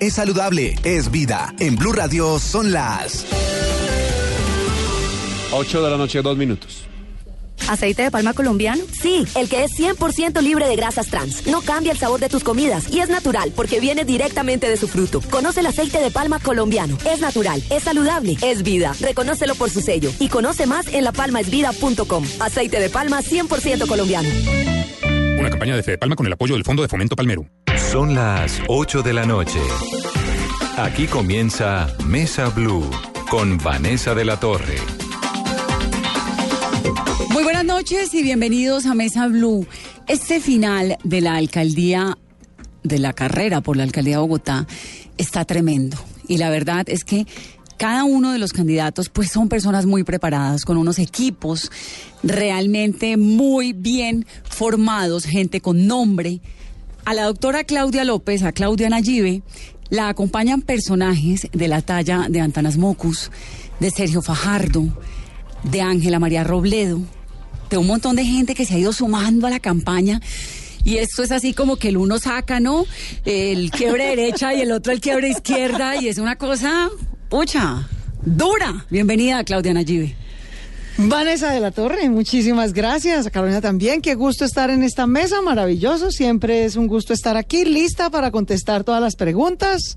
Es saludable, es vida. En Blue Radio son las 8 de la noche, dos minutos. ¿Aceite de palma colombiano? Sí, el que es 100% libre de grasas trans. No cambia el sabor de tus comidas y es natural porque viene directamente de su fruto. Conoce el aceite de palma colombiano. Es natural, es saludable, es vida. Reconócelo por su sello y conoce más en lapalmaesvida.com. Aceite de palma 100% colombiano. Una campaña de Fede Palma con el apoyo del Fondo de Fomento Palmero. Son las 8 de la noche. Aquí comienza Mesa Blue con Vanessa de la Torre. Muy buenas noches y bienvenidos a Mesa Blue. Este final de la alcaldía, de la carrera por la alcaldía de Bogotá, está tremendo. Y la verdad es que cada uno de los candidatos pues son personas muy preparadas, con unos equipos realmente muy bien formados, gente con nombre. A la doctora Claudia López, a Claudia Nayibe, la acompañan personajes de la talla de Antanas Mocus, de Sergio Fajardo, de Ángela María Robledo, de un montón de gente que se ha ido sumando a la campaña. Y esto es así como que el uno saca, ¿no? El quiebre derecha y el otro el quiebre izquierda. Y es una cosa, pucha, dura. Bienvenida, Claudia Nayibe. Vanessa de la Torre, muchísimas gracias. A Carolina también, qué gusto estar en esta mesa, maravilloso. Siempre es un gusto estar aquí, lista para contestar todas las preguntas.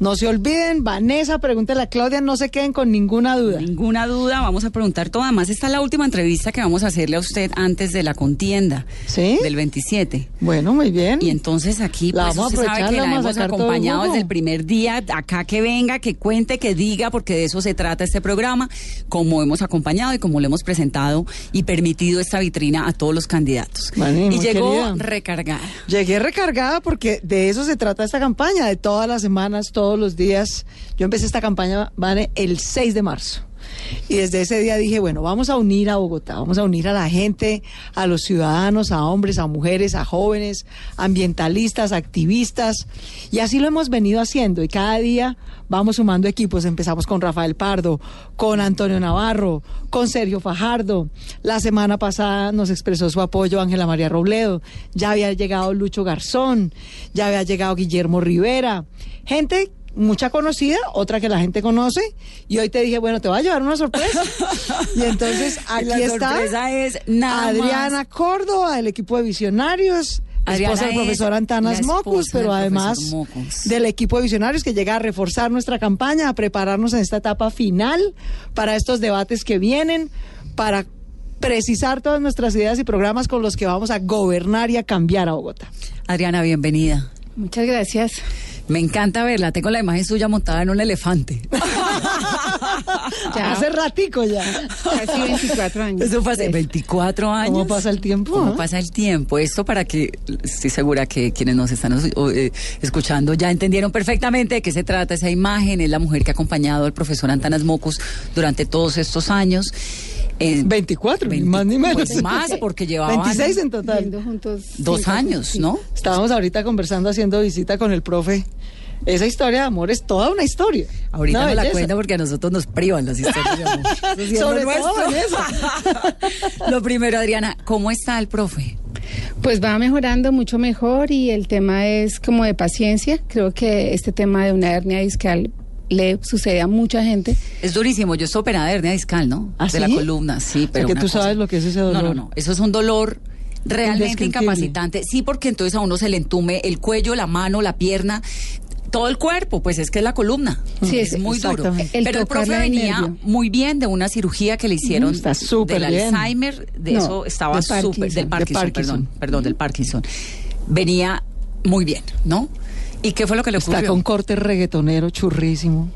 No se olviden, Vanessa, pregúntale a Claudia, no se queden con ninguna duda. Ninguna duda, vamos a preguntar todo. Además, esta es la última entrevista que vamos a hacerle a usted antes de la contienda ¿Sí? del 27. Bueno, muy bien. Y entonces aquí, La pues, vamos a usted sabe aprovechar, que la a hemos todo acompañado desde el primer día. Acá que venga, que cuente, que diga, porque de eso se trata este programa, como hemos acompañado y como le hemos presentado y permitido esta vitrina a todos los candidatos. Vale, y llegó querida. recargada. Llegué recargada porque de eso se trata esta campaña, de todas las semanas, todos los días. Yo empecé esta campaña, el 6 de marzo. Y desde ese día dije, bueno, vamos a unir a Bogotá, vamos a unir a la gente, a los ciudadanos, a hombres, a mujeres, a jóvenes, ambientalistas, activistas. Y así lo hemos venido haciendo. Y cada día vamos sumando equipos. Empezamos con Rafael Pardo, con Antonio Navarro, con Sergio Fajardo. La semana pasada nos expresó su apoyo Ángela María Robledo. Ya había llegado Lucho Garzón, ya había llegado Guillermo Rivera. Gente mucha conocida, otra que la gente conoce, y hoy te dije, bueno, te voy a llevar una sorpresa. y entonces aquí la está sorpresa es nada Adriana más. Córdoba, del equipo de Visionarios, Adriana esposa del es profesor Antanas Mocus, pero además Mocus. del equipo de Visionarios que llega a reforzar nuestra campaña, a prepararnos en esta etapa final para estos debates que vienen, para precisar todas nuestras ideas y programas con los que vamos a gobernar y a cambiar a Bogotá. Adriana, bienvenida. Muchas gracias. Me encanta verla. Tengo la imagen suya montada en un elefante. Hace ratico ya. Casi 24 años. Eso fue hace 24 años. ¿Cómo pasa el tiempo? ¿Cómo ah? pasa el tiempo? Esto para que estoy segura que quienes nos están eh, escuchando ya entendieron perfectamente de qué se trata esa imagen. Es la mujer que ha acompañado al profesor Antanas Mocus durante todos estos años. Eh, 24, ni 20, más ni menos. pues más, porque llevaban 26 en total. Juntos. dos cinco años, sí. ¿no? Estábamos ahorita conversando, haciendo visita con el profe. Esa historia de amor es toda una historia. Ahorita Una no la cuenta porque a nosotros nos privan las historias de amor. Eso lo nuestro. Lo primero, Adriana, ¿cómo está el profe? Pues va mejorando mucho mejor y el tema es como de paciencia. Creo que este tema de una hernia discal le sucede a mucha gente. Es durísimo. Yo estoy operada de hernia discal, ¿no? ¿Ah, de la columna, sí, pero. que una tú cosa- sabes lo que es ese dolor. No, no, no. Eso es un dolor realmente incapacitante. Sí, porque entonces a uno se le entume el cuello, la mano, la pierna. Todo el cuerpo, pues es que es la columna. Sí, es es- muy duro. El Pero el profe venía nervio. muy bien de una cirugía que le hicieron está súper del bien. Alzheimer, de No, eso estaba súper, Parkinson. del De Parkinson, Parkinson. perdón, perdón, del Parkinson. Venía muy bien, ¿no? ¿Y qué fue lo que le Está ocurrió? con corte reggaetonero churrísimo.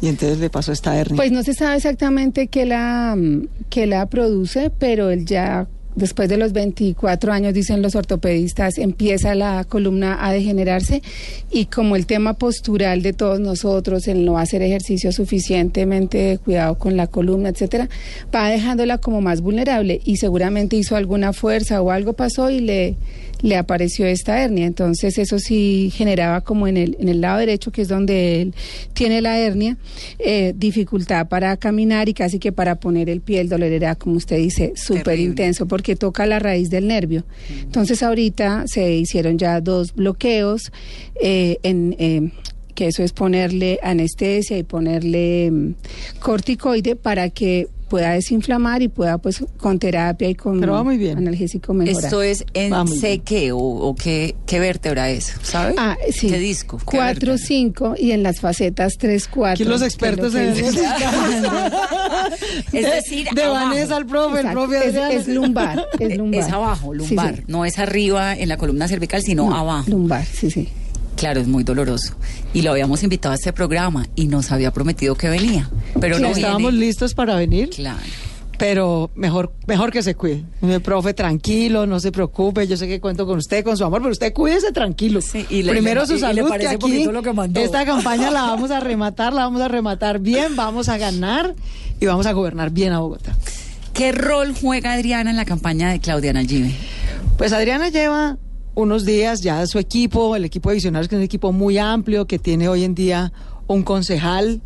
Y entonces le pasó esta hernia. Pues no se sabe exactamente qué la, mm, qué la produce, pero él ya después de los 24 años, dicen los ortopedistas, empieza la columna a degenerarse y como el tema postural de todos nosotros, el no hacer ejercicio suficientemente cuidado con la columna, etcétera, va dejándola como más vulnerable y seguramente hizo alguna fuerza o algo pasó y le le apareció esta hernia. Entonces eso sí generaba como en el, en el lado derecho, que es donde él tiene la hernia, eh, dificultad para caminar y casi que para poner el pie. El dolor era, como usted dice, súper intenso porque toca la raíz del nervio. Entonces ahorita se hicieron ya dos bloqueos eh, en... Eh, que eso es ponerle anestesia y ponerle mm, corticoide para que pueda desinflamar y pueda pues con terapia y con analgésico mejorar. ¿Esto es en C qué o, qué, qué, vértebra es? ¿Sabe? Ah, sí. ¿Qué disco? 4, 5 y en las facetas 3, 4. Aquí los expertos en eso. es decir, de Vanessa al profe, el profe es, es, lumbar, es lumbar. Es abajo, lumbar. No es arriba en la columna cervical, sino abajo. Lumbar, sí, sí. Claro, es muy doloroso. Y lo habíamos invitado a este programa y nos había prometido que venía. Pero no estábamos listos para venir. Claro. Pero mejor, mejor que se cuide. Profe, tranquilo, no se preocupe. Yo sé que cuento con usted, con su amor, pero usted cuídese tranquilo. y Primero su salud, que aquí lo que mandó. esta campaña la vamos a rematar, la vamos a rematar bien, vamos a ganar y vamos a gobernar bien a Bogotá. ¿Qué rol juega Adriana en la campaña de Claudia Nallive? Pues Adriana lleva unos días ya su equipo, el equipo de visionarios, que es un equipo muy amplio, que tiene hoy en día un concejal,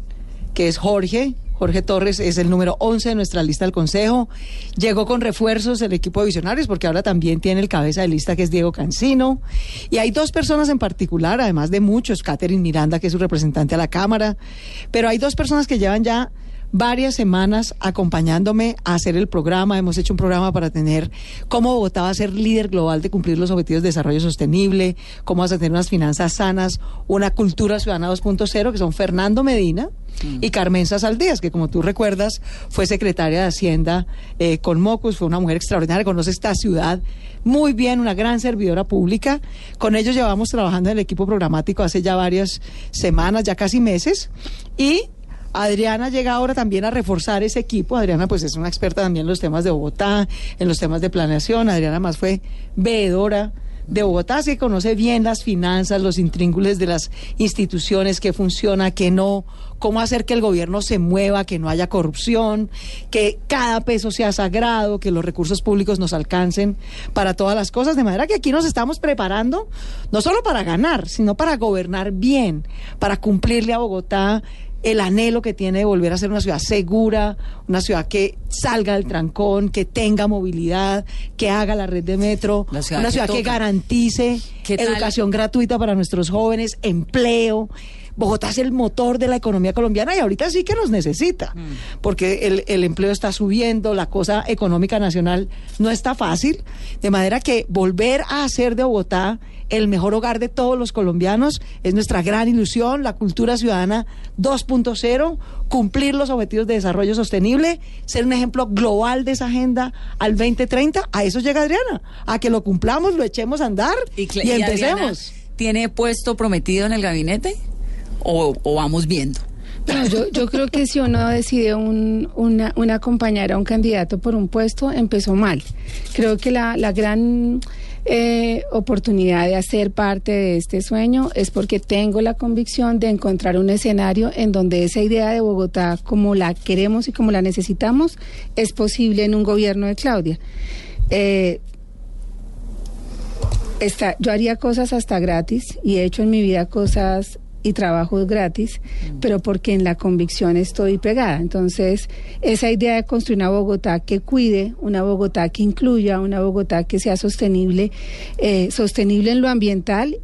que es Jorge. Jorge Torres es el número 11 de nuestra lista del Consejo. Llegó con refuerzos el equipo de visionarios porque ahora también tiene el cabeza de lista que es Diego Cancino. Y hay dos personas en particular, además de muchos, Catherine Miranda, que es su representante a la Cámara. Pero hay dos personas que llevan ya varias semanas acompañándome a hacer el programa. Hemos hecho un programa para tener cómo Bogotá va a ser líder global de cumplir los objetivos de desarrollo sostenible, cómo vas a tener unas finanzas sanas, una cultura ciudadana 2.0, que son Fernando Medina mm. y Carmen Saldías, que como tú recuerdas fue secretaria de Hacienda eh, con Mocus, fue una mujer extraordinaria, conoce esta ciudad muy bien, una gran servidora pública. Con ellos llevamos trabajando en el equipo programático hace ya varias semanas, ya casi meses, y Adriana llega ahora también a reforzar ese equipo. Adriana pues es una experta también en los temas de Bogotá, en los temas de planeación. Adriana más fue veedora de Bogotá, que conoce bien las finanzas, los intríngules de las instituciones, qué funciona, qué no, cómo hacer que el gobierno se mueva, que no haya corrupción, que cada peso sea sagrado, que los recursos públicos nos alcancen para todas las cosas, de manera que aquí nos estamos preparando no solo para ganar, sino para gobernar bien, para cumplirle a Bogotá el anhelo que tiene de volver a ser una ciudad segura, una ciudad que salga del trancón, que tenga movilidad, que haga la red de metro, una ciudad que, garantice educación gratuita para nuestros jóvenes, empleo. Bogotá es el motor de la economía colombiana y ahorita sí que nos necesita, mm. porque el, el, empleo está subiendo, la cosa económica nacional no está fácil, de manera que volver a hacer de Bogotá el mejor hogar de todos los colombianos es nuestra gran ilusión, la cultura ciudadana 2.0, cumplir los objetivos de desarrollo sostenible, ser un ejemplo global de esa agenda al 2030, a eso llega Adriana, a que lo cumplamos, lo echemos a andar y, empecemos. ¿Tiene puesto prometido en el gabinete? O, vamos viendo? No, yo, yo creo que si uno decide un, una, una acompañar a un candidato por un puesto, empezó mal. Creo que la, la gran eh, oportunidad de hacer parte de este sueño es porque tengo la convicción de encontrar un escenario en donde esa idea de Bogotá, como la queremos y como la necesitamos, es posible en un gobierno de Claudia. Eh, está, yo haría cosas hasta gratis y he hecho en mi vida cosas y trabajos gratis, mm. pero porque en la convicción estoy pegada. Entonces, esa idea de construir una Bogotá que cuide, una Bogotá que incluya, una Bogotá que sea sostenible, eh, sostenible en lo ambiental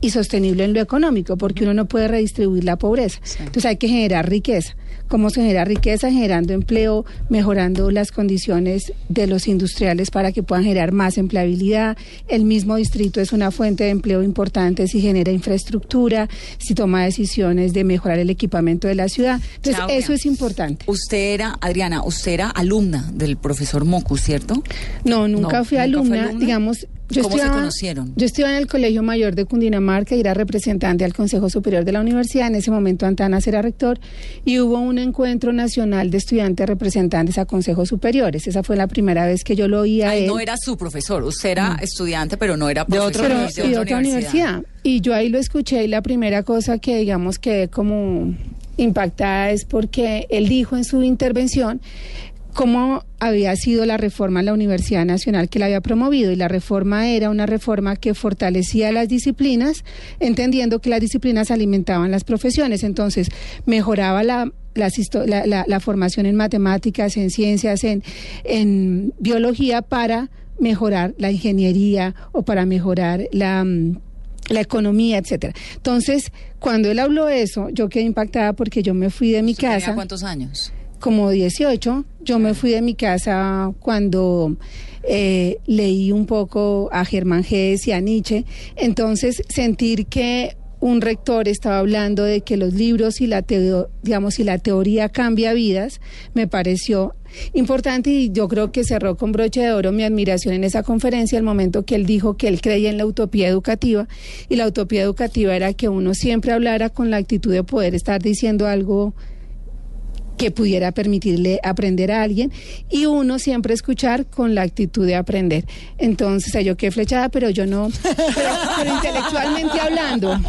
y sostenible en lo económico, porque uno no puede redistribuir la pobreza. Entonces hay que generar riqueza cómo se genera riqueza, generando empleo, mejorando las condiciones de los industriales para que puedan generar más empleabilidad. El mismo distrito es una fuente de empleo importante si genera infraestructura, si toma decisiones de mejorar el equipamiento de la ciudad. Entonces, eso es importante. Usted era, Adriana, usted era alumna del profesor Mocu, ¿cierto? No, nunca, fui, alumna, digamos ¿Cómo se conocieron? Yo estudiaba en el Colegio Mayor de Cundinamarca y era representante al Consejo Superior de la Universidad. En ese momento Antanas era rector y hubo un encuentro nacional de estudiantes representantes a consejos superiores. Esa fue la primera vez que yo lo oí a Ay, él. no era su profesor, usted era estudiante, pero no era profesor pero, de sí, de otra universidad. Y yo ahí lo escuché y la primera cosa que digamos que como impactada es porque él dijo en su intervención cómo había sido la reforma en la Universidad Nacional que la había promovido y la reforma era una reforma que fortalecía las disciplinas, entendiendo que las disciplinas alimentaban las profesiones, entonces mejoraba la la, la- la formación en matemáticas, en ciencias, en, en biología para mejorar la ingeniería o para mejorar la, la economía, etcétera. Entonces, cuando él habló eso, yo quedé impactada porque yo me fui de mi ¿Usted tenía casa cuántos años? Como 18. Yo me fui de mi casa cuando eh, leí un poco a Germán Gess y a Nietzsche. Entonces, sentir que un rector estaba hablando de que los libros y la teo- digamos y la teoría cambia vidas, me pareció importante y yo creo que cerró con broche de oro mi admiración en esa conferencia el momento que él dijo que él creía en la utopía educativa y la utopía educativa era que uno siempre hablara con la actitud de poder estar diciendo algo que pudiera permitirle aprender a alguien y uno siempre escuchar con la actitud de aprender. Entonces, yo quedé flechada, pero yo no, pero, pero intelectualmente hablando.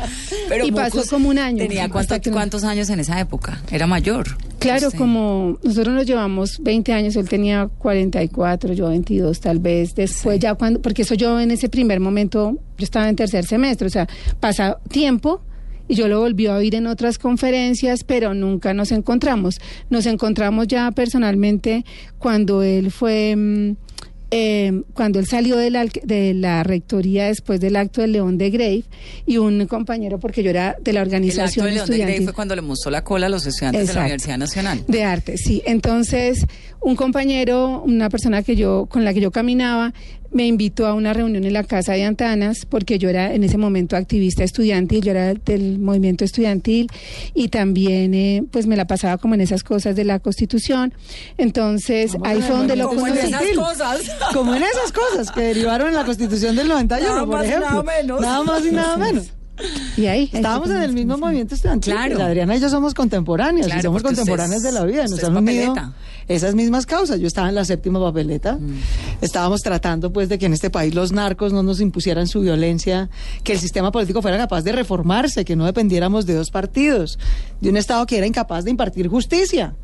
Pero y pasó como un año. ¿Tenía cuánto- que cuántos años en esa época? Era mayor. Claro, Usted. como nosotros nos llevamos 20 años, él tenía 44, yo 22 tal vez, después ya cuando, porque eso yo en ese primer momento, yo estaba en tercer semestre, o sea, pasa tiempo y yo lo volví a oír en otras conferencias, pero nunca nos encontramos. Nos encontramos ya personalmente cuando él fue... mm, eh, cuando él salió de la, de la rectoría después del acto de León de Grave y un compañero, porque yo era de la El acto organización de León de estudiantil fue cuando le mostró la cola a los estudiantes de la. Universidad Nacional. de arte, sí. Entonces, un compañero, una persona que yo con la que yo caminaba, me invitó a una reunión en la casa de Antanas porque yo era en ese momento activista estudiantil, yo era del movimiento estudiantil y también eh, pues me la pasaba como en esas cosas de la Constitución. Entonces, ahí fue donde lo Como en conocí. esas cosas. Como en esas cosas que derivaron en la Constitución del 91, Nada por más y ejemplo. nada menos. Nada más y nada menos. Y ahí Estábamos en el mismo movimiento estudiantil. Claro. Adriana y yo somos contemporáneas Claro, y somos es- de la vida. Nos es unido. Esas mismas causas. Yo estaba en la séptima papeleta. Mm. Estábamos tratando pues de que en este país los narcos no nos impusieran su violencia, que el sistema político fuera capaz de reformarse, que no dependiéramos de dos partidos, de un Estado que era incapaz de impartir justicia.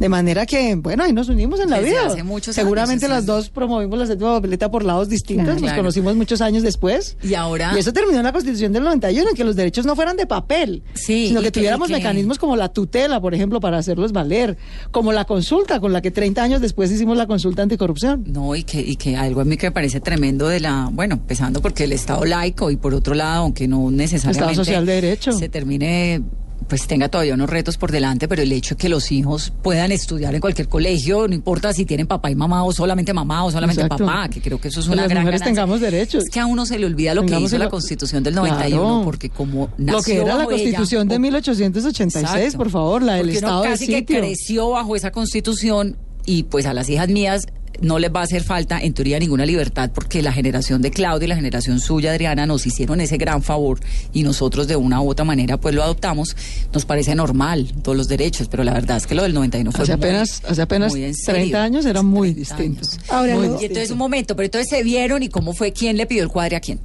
De manera que, bueno, ahí nos unimos en la Desde vida. hace muchos Seguramente años, las dos promovimos la séptima papeleta por lados distintos. Claro. Nos Claro. conocimos muchos años después. Y ahora- Y eso terminó en la Constitución del 91, en que los derechos no fueran de papel, Sí, sino que tuviéramos que- mecanismos como la tutela, por ejemplo, para hacerlos valer, como la consulta, con la que 30 años después hicimos la consulta anticorrupción. No, y que, y que algo a mí que me parece tremendo de la, bueno, empezando porque el Estado laico y por otro lado, aunque no necesariamente Estado social de derecho. se termine, pues tenga todavía unos retos por delante, pero el hecho de que los hijos puedan estudiar en cualquier colegio, no importa si tienen papá y mamá o solamente mamá o solamente Exacto. papá, que creo que eso es una las gran mujeres ganancia. tengamos derechos. Es que a uno se le olvida lo que hizo la Constitución del 91, Claro. porque como nació Lo que era la bajo ella, Constitución de o- 1886, Exacto. por favor, la del Porque uno Estado de casi que creció bajo esa constitución y pues a las hijas mías no les va a hacer falta en teoría ninguna libertad porque la generación de Claudia y la generación suya Adriana nos hicieron ese gran favor y nosotros de una u otra manera pues lo adoptamos nos parece normal todos los derechos pero la verdad es que lo del 91 fue Hace muy- apenas, hace apenas muy en serio. 30 años era muy 30 distinto. años. Ahora, Muy lo- y entonces un momento pero entonces se vieron y cómo fue quién le pidió el cuadre a quién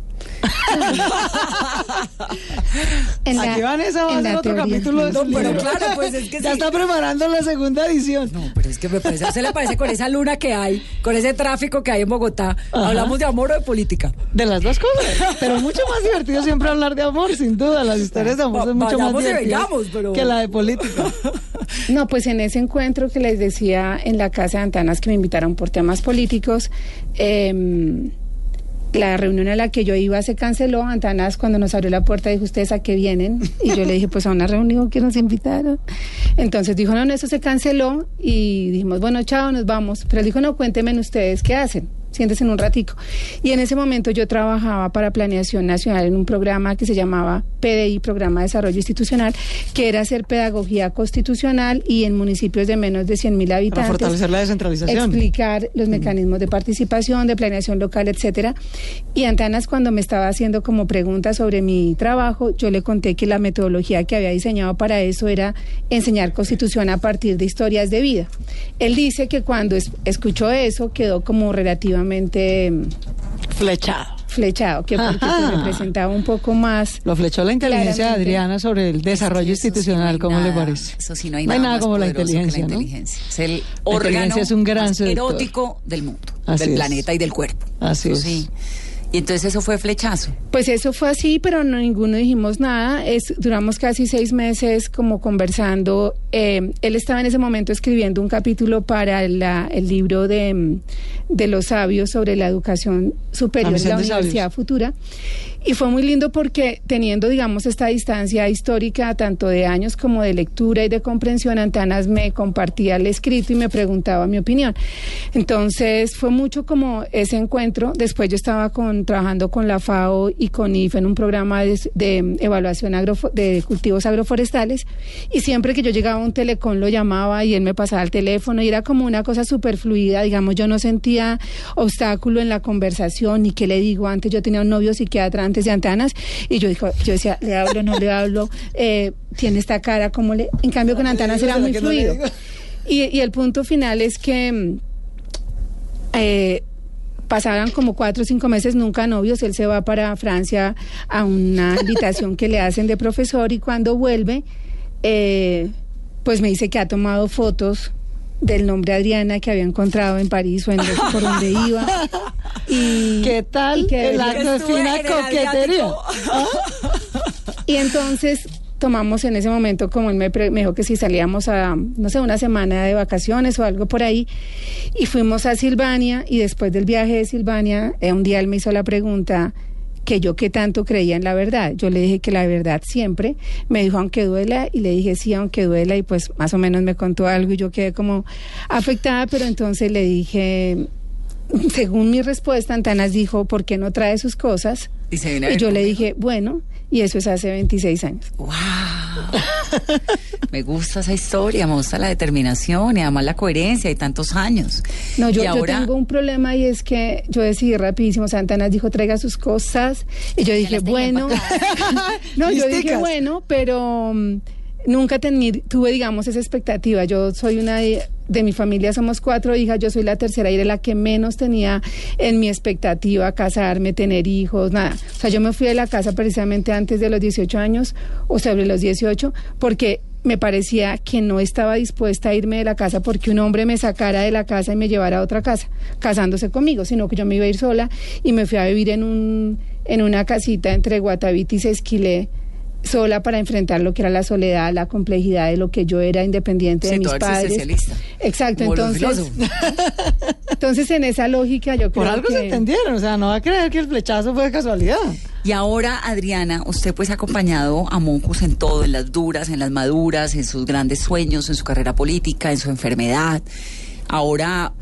En la- Aquí Vanessa va a la otro teoría. capítulo de No, su pero libro. claro, pues es que Ya sí. está preparando la segunda edición. No, pero es que me parece, ¿a usted le parece con esa luna que hay, con ese tráfico que hay en Bogotá? Ajá. ¿Hablamos de amor o de política? De las dos cosas. Pero mucho más divertido siempre hablar de amor, sin duda. Las historias de amor Va- son mucho más divertidas pero- que la de política. No, pues en ese encuentro que les decía en la casa de Antanas que me invitaron por temas políticos, em, la reunión a la que yo iba se canceló. Antanas cuando nos abrió la puerta dijo, ¿ustedes a qué vienen? Y yo le dije, pues a una reunión que nos invitaron. Entonces dijo, no, no, eso se canceló y dijimos, bueno, chao, nos vamos. Pero él dijo, no, cuéntenme ustedes qué hacen. Siéntese en un ratico. Y en ese momento yo trabajaba para Planeación Nacional en un programa que se llamaba PDI, Programa de Desarrollo Institucional, que era hacer pedagogía constitucional y en municipios de menos de 100 mil habitantes. Para fortalecer la descentralización. Explicar los mecanismos de participación, de planeación local, etcétera. Y Antanas, cuando me estaba haciendo como preguntas sobre mi trabajo, yo le conté que la metodología que había diseñado para eso era enseñar constitución a partir de historias de vida. Él dice que cuando es- escuchó eso quedó como relativamente Flechado. flechado, que porque se Ajá. representaba un poco más. Lo flechó la inteligencia de. Adriana sobre el desarrollo institucional, ¿cómo le parece? Eso sí, no hay No hay nada, como la inteligencia, ¿no? inteligencia. Es el La órgano inteligencia es un gran más erótico del mundo, Así del es. planeta y del cuerpo. Así Eso es. sí. Y entonces eso fue flechazo. Pues eso fue así, pero no ninguno dijimos nada. Es, duramos casi seis meses como conversando. Eh, él estaba en ese momento escribiendo un capítulo para la- el libro de, mm, de los sabios sobre la educación superior de la. Universidad Futura. Y fue muy lindo porque teniendo, digamos, esta distancia histórica, tanto de años como de lectura y de comprensión, Antanas me compartía el escrito y me preguntaba mi opinión. Entonces fue mucho como ese encuentro. Después yo estaba con, trabajando con la FAO y con IFE en un programa de, de evaluación agrofo- de cultivos agroforestales y siempre que yo llegaba a un telecom lo llamaba y él me pasaba el teléfono y era como una cosa súper fluida, digamos, yo no sentía obstáculo en la conversación ni qué le digo antes, yo tenía un novio psiquiatra antes de Antanas y yo, dijo, yo decía, le hablo, no le hablo, eh, tiene esta cara, como le... En cambio con Antanas era muy fluido. Y, y el punto final es que... mm, eh, pasaban como cuatro o cinco meses nunca novios, él se va para Francia a una invitación que le hacen de profesor y cuando vuelve, eh, pues me dice que ha tomado fotos del nombre Adriana que había encontrado en París o en por donde iba. Y, ¿Qué tal y que el acto de fina coquetería? y entonces tomamos en ese momento, como él me, pre- me dijo que si salíamos a, no sé, una semana de vacaciones o algo por ahí, y fuimos a Silvania, y después del viaje de Silvania, eh, un día él me hizo la pregunta que yo qué tanto creía en la verdad. Yo le dije que la verdad siempre. Me dijo, aunque duela, y le dije, sí, aunque duela, y pues más o menos me contó algo y yo quedé como afectada, pero entonces le dije, según mi respuesta, Antanas dijo, ¿por qué no trae sus cosas? Y se viene a Y yo le dije, bueno, y eso es hace 26 años. ¡Wow! me gusta esa historia, me gusta la determinación y además la coherencia y tantos años. No, yo, ahora, tengo un problema y es que yo decidí rapidísimo, Santanas dijo, traiga sus cosas, y yo dije, bueno, no, yo dije, bueno, pero mm, nunca tení- tuve, digamos, esa expectativa. Yo soy una de, mi familia, somos cuatro hijas, yo soy la tercera y era la que menos tenía en mi expectativa casarme, tener hijos, nada. O sea, yo me fui de la casa precisamente antes de los 18 años o sobre los 18 porque me parecía que no estaba dispuesta a irme de la casa porque un hombre me sacara de la casa y me llevara a otra casa, casándose conmigo, sino que yo me iba a ir sola y me fui a vivir en un en una casita entre Guatavita y Sesquilé sola para enfrentar lo que era la soledad, la complejidad de lo que yo era independiente de mis eres padres. Exacto, Como entonces, entonces en esa lógica yo creo Por algo que se entendieron, o sea, no va a creer que el flechazo fue de casualidad. Y ahora, Adriana, usted pues ha acompañado a Mocus en todo, en las duras, en las maduras, en sus grandes sueños, en su carrera política, en su enfermedad. Ahora,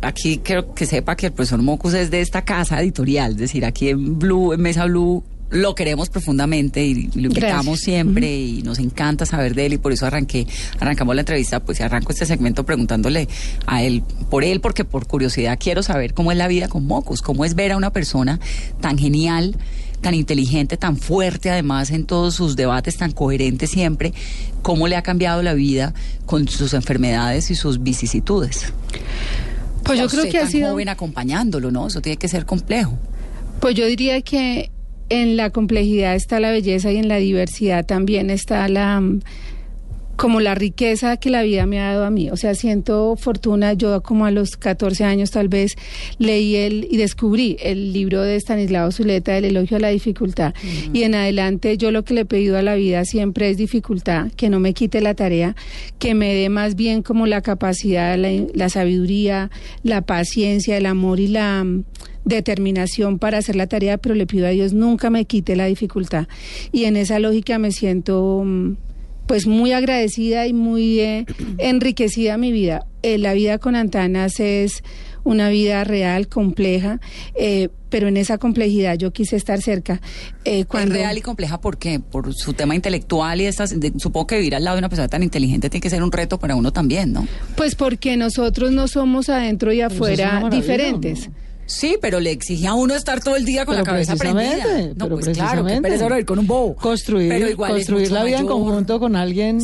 aquí quiero que sepa que el profesor Mocus es de esta casa editorial, es decir, aquí en Blue, en Mesa Blue, lo queremos profundamente y lo invitamos Gracias. siempre y nos encanta saber de él y por eso arranqué, arrancamos la entrevista, pues arranco este segmento preguntándole a él, por él, porque por curiosidad quiero saber cómo es la vida con Mocus, cómo es ver a una persona tan genial, tan inteligente, tan fuerte además en todos sus debates, tan coherente siempre, cómo le ha cambiado la vida con sus enfermedades y sus vicisitudes. Pues yo creo que ha sido joven acompañándolo, ¿no? Eso tiene que ser complejo. Pues yo diría que en la complejidad está la belleza y en la diversidad también está la mm, como la riqueza que la vida me ha dado a mí. O sea, siento fortuna. Yo como a los 14 años tal vez leí el y descubrí el libro de Stanislao Zuleta, El elogio a la dificultad. Y en adelante yo lo que le he pedido a la vida siempre es dificultad, que no me quite la tarea, que me dé más bien como la capacidad, la, la sabiduría, la paciencia, el amor y la mm, determinación para hacer la tarea, pero le pido a Dios nunca me quite la dificultad. Y en esa lógica me siento mm, pues muy agradecida y muy eh, enriquecida mi vida. Eh, la vida con Antanas es una vida real, compleja, eh, pero en esa complejidad yo quise estar cerca. Eh, cuando... ¿Es real y compleja por qué? Por su tema intelectual y estas, de- supongo que vivir al lado de una persona tan inteligente tiene que ser un reto para uno también, ¿no? Pues porque nosotros no somos adentro y afuera diferentes. Sí, pero le exige a uno estar todo el día con Pero la cabeza prendida. No, pero pues claro, que pereza ir con un bobo. Construir, Pero igual es construir la vida en conjunto con alguien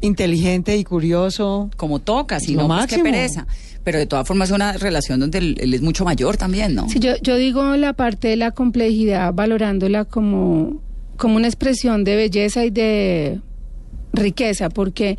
inteligente y curioso. Como toca, si no, pues qué pereza. Pero de todas formas es una relación donde él, él es mucho mayor también, ¿no? Sí, yo, yo digo la parte de la complejidad valorándola como, como una expresión de belleza y de riqueza, porque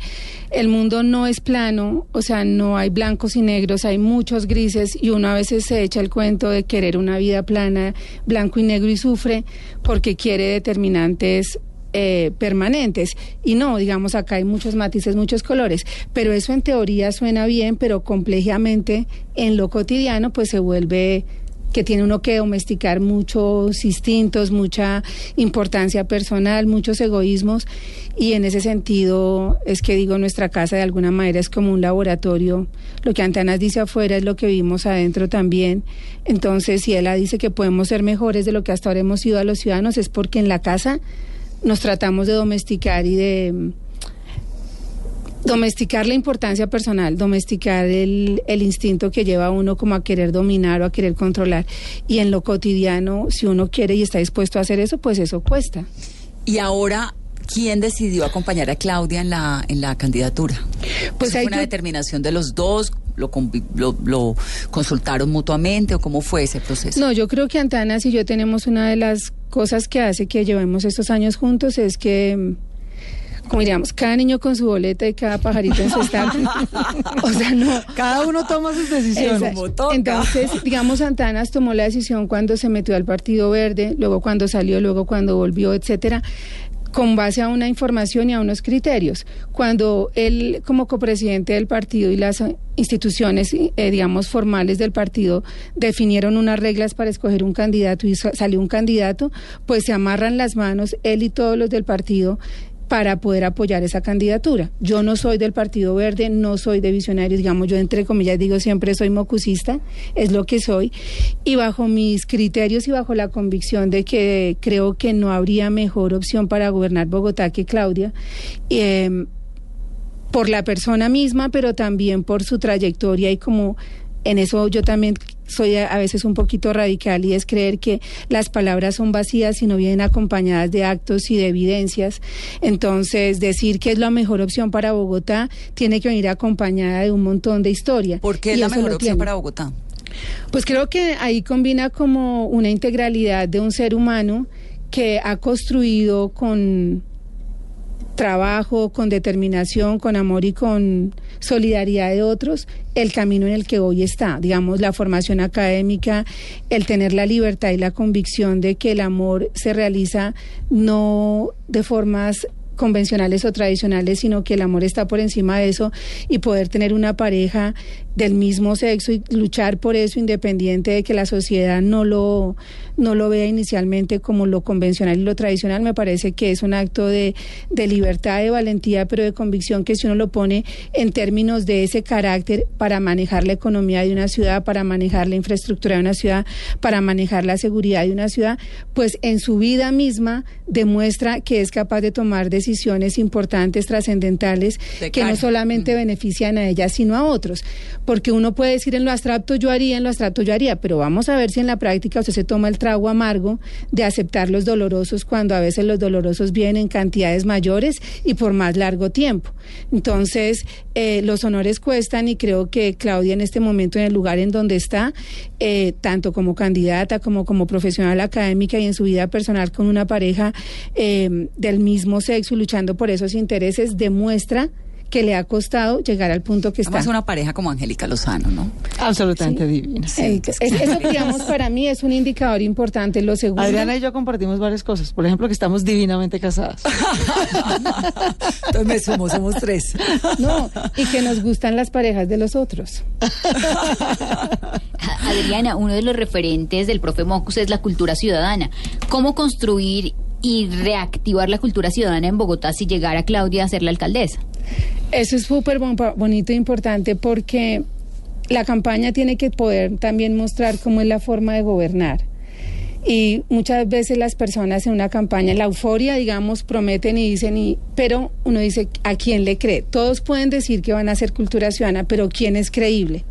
el mundo no es plano, o sea, no hay blancos y negros, hay muchos grises y uno a veces se echa el cuento de querer una vida plana, blanco y negro y sufre porque quiere determinantes eh, permanentes. Y no, digamos, acá hay muchos matices, muchos colores, pero eso en teoría suena bien, pero complejamente en lo cotidiano pues se vuelve que tiene uno que domesticar muchos instintos, mucha importancia personal, muchos egoísmos. Y en ese sentido es que digo nuestra casa de alguna manera es como un laboratorio, lo que Antanas dice afuera es lo que vimos adentro también, entonces si ella dice que podemos ser mejores de lo que hasta ahora hemos sido a los ciudadanos es porque en la casa nos tratamos de domesticar y de domesticar la importancia personal, domesticar el, el instinto que lleva a uno como a querer dominar o a querer controlar. Y en lo cotidiano, si uno quiere y está dispuesto a hacer eso, pues eso cuesta. Y ahora, ¿quién decidió acompañar a Claudia en la, en la candidatura? Pues ¿Eso hay fue una que- determinación de los dos? ¿Lo, lo, lo consultaron mutuamente o cómo fue ese proceso? No, yo creo que Antanas y yo tenemos una de las cosas que hace que llevemos estos años juntos es que, como diríamos, cada niño con su boleta y cada pajarito en su estaca. o sea, no. Cada uno toma sus decisiones. Entonces, digamos, Antanas tomó la decisión cuando se metió al Partido Verde, luego cuando salió, luego cuando volvió, etcétera con base a una información y a unos criterios. Cuando él, como copresidente del partido y las instituciones, eh, digamos, formales del partido, definieron unas reglas para escoger un candidato y sa- salió un candidato, pues se amarran las manos él y todos los del partido para poder apoyar esa candidatura. Yo no soy del Partido Verde, no soy de Visionarios, digamos, yo entre comillas digo siempre soy mocusista, es lo que soy, y bajo mis criterios y bajo la convicción de que creo que no habría mejor opción para gobernar Bogotá que Claudia, em, por la persona misma, pero también por su trayectoria y como en eso yo también soy a, veces un poquito radical y es creer que las palabras son vacías y no vienen acompañadas de actos y de evidencias. Entonces, decir que es la mejor opción para Bogotá tiene que venir acompañada de un montón de historia. ¿Por qué es la mejor opción para Bogotá? Pues creo que ahí combina como una integralidad de un ser humano que ha construido con trabajo, con determinación, con amor y con solidaridad de otros, el camino en el que hoy está. Digamos, la formación académica, el tener la libertad y la convicción de que el amor se realiza no de formas convencionales o tradicionales, sino que el amor está por encima de eso y poder tener una pareja del mismo sexo y luchar por eso independiente de que la sociedad no lo no lo vea inicialmente como lo convencional y lo tradicional, me parece que es un acto de, de libertad, de valentía, pero de convicción que si uno lo pone en términos de ese carácter para manejar la economía de una ciudad, para manejar la infraestructura de una ciudad, para manejar la seguridad de una ciudad, pues en su vida misma demuestra que es capaz de tomar decisiones importantes, trascendentales, De que no solamente benefician a ella, sino a otros. Porque uno puede decir en lo abstracto yo haría, en lo abstracto yo haría, pero vamos a ver si en la práctica usted se toma el trago amargo de aceptar los dolorosos cuando a veces los dolorosos vienen en cantidades mayores y por más largo tiempo. Entonces, eh, los honores cuestan y creo que Claudia en este momento en el lugar en donde está, eh, tanto como candidata como como profesional académica y en su vida personal con una pareja eh, del mismo sexo y luchando por esos intereses, demuestra que le ha costado llegar al punto que está. Además, una pareja como Angélica Lozano, ¿no? Absolutamente divina. Es- eso, digamos, para mí es un indicador importante. Lo segundo. Adriana y yo compartimos varias cosas. Por ejemplo, que estamos divinamente casadas. Entonces me sumo, somos tres. No, y que nos gustan las parejas de los otros. Adriana, uno de los referentes del profe Mocus es la cultura ciudadana. ¿Cómo construir y reactivar la cultura ciudadana en Bogotá si llegara Claudia a ser la alcaldesa? Eso es súper bon- bonito e importante porque la campaña tiene que poder también mostrar cómo es la forma de gobernar. Y muchas veces las personas en una campaña, la euforia, digamos, prometen y dicen, y, pero uno dice, ¿a quién le cree? Todos pueden decir que van a hacer cultura ciudadana, pero ¿quién es creíble?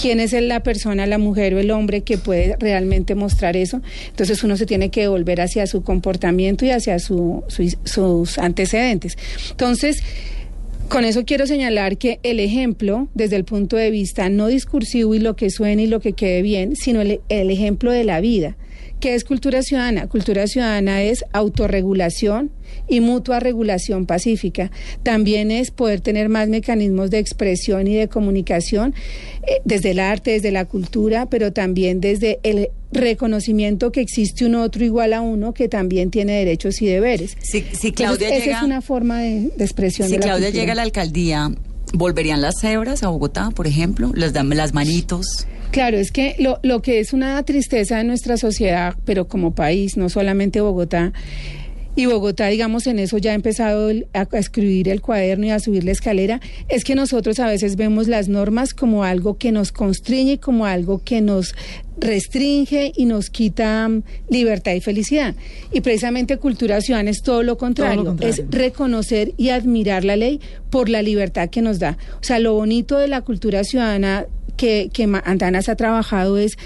Quién es la persona, la mujer o el hombre que puede realmente mostrar eso. Entonces uno se tiene que volver hacia su comportamiento y hacia su, su, sus antecedentes. Entonces, con eso quiero señalar que el ejemplo, desde el punto de vista no discursivo y lo que suene y lo que quede bien, sino el ejemplo de la vida. ¿Qué es cultura ciudadana? Cultura ciudadana es autorregulación y mutua regulación pacífica. También es poder tener más mecanismos de expresión y de comunicación eh, desde el arte, desde la cultura, pero también desde el reconocimiento que existe un otro igual a uno que también tiene derechos y deberes. Si, Claudia Entonces, esa es una forma de, de expresión. Si de la Claudia cultura. llega a la alcaldía, ¿volverían las cebras a Bogotá, por ejemplo? ¿Las, dam- las manitos? Claro, es que lo, lo que es una tristeza de nuestra sociedad, pero como país, no solamente Bogotá, y Bogotá, digamos, en eso ya ha empezado a, escribir el cuaderno y a subir la escalera, es que nosotros a veces vemos las normas como algo que nos constriñe, como algo que nos restringe y nos quita mm, libertad y felicidad. Y precisamente cultura ciudadana es todo lo contrario, contrario. es reconocer y admirar la ley por la libertad que nos da. O sea, lo bonito de la cultura ciudadana que, que Antanas ha trabajado es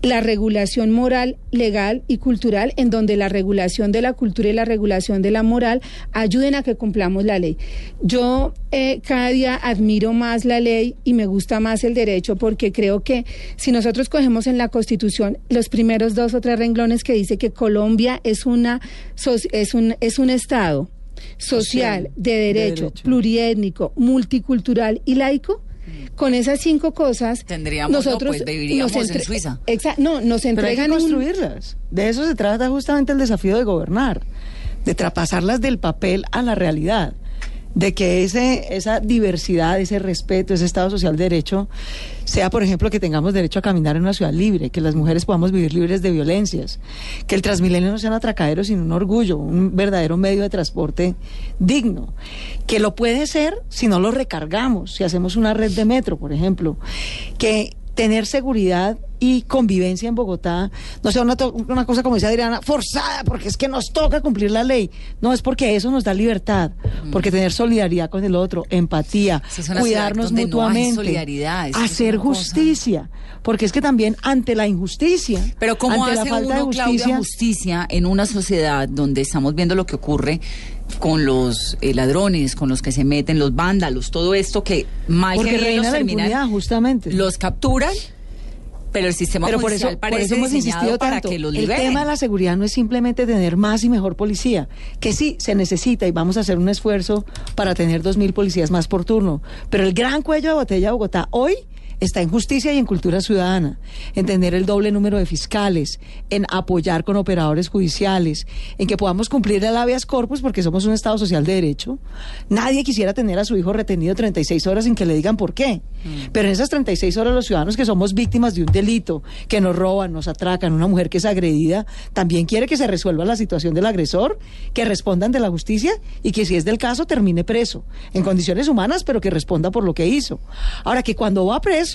la regulación moral, legal y cultural, en donde la regulación de la cultura y la regulación de la moral ayuden a que cumplamos la ley. Yo eh, cada día admiro más la ley y me gusta más el derecho porque creo que si nosotros cogemos en la Constitución los primeros dos o tres renglones que dice que Colombia es una es un es un estado social, de derecho, derecho. pluriétnico, multicultural y laico. Con esas cinco cosas, Tendríamos, no, nosotros pues, viviríamos nos en entre- Suiza. Exa- no, nos Pero hay que entregan un- construirlas. De eso se trata justamente el desafío de gobernar, de traspasarlas del papel a la realidad, de que ese, esa diversidad, ese respeto, ese Estado social de derecho, sea, por ejemplo, que tengamos derecho a caminar en una ciudad libre, que las mujeres podamos vivir libres de violencias, que el Transmilenio no sea un atracadero, sino un orgullo, un verdadero medio de transporte digno, que lo puede ser si no lo recargamos, si hacemos una red de metro, por ejemplo, que tener seguridad y convivencia en Bogotá no sea una, una cosa, como decía Adriana, forzada, porque es que nos toca cumplir la ley. No, es porque eso nos da libertad, porque tener solidaridad con el otro, empatía, Mm. Es cuidarnos no mutuamente, es hacer cosa. justicia, porque es que también ante la injusticia, Pero ¿cómo ante hace la falta uno, de Claudia, justicia en una sociedad donde estamos viendo lo que ocurre con los eh, ladrones, con los que se meten, los vándalos, todo esto que porque que los reina la terminan, justamente. los capturan, pero el sistema Pero por judicial eso, por parece eso hemos insistido para tanto. que los el liberen. tema de la seguridad no es simplemente tener más y mejor policía, que sí se necesita y vamos a hacer un esfuerzo para tener dos mil policías más por turno. Pero el gran cuello de botella de Bogotá hoy está en justicia y en cultura ciudadana, en tener el doble número de fiscales, en apoyar con operadores judiciales, en que podamos cumplir el habeas corpus porque somos un Estado social de derecho. Nadie quisiera tener a su hijo retenido 36 horas sin que le digan por qué. Pero en esas 36 horas los ciudadanos que somos víctimas de un delito, que nos roban, nos atracan, una mujer que es agredida, también quiere que se resuelva la situación del agresor, que respondan de la justicia y que si es del caso termine preso, en condiciones humanas, pero que responda por lo que hizo. Ahora que cuando va preso,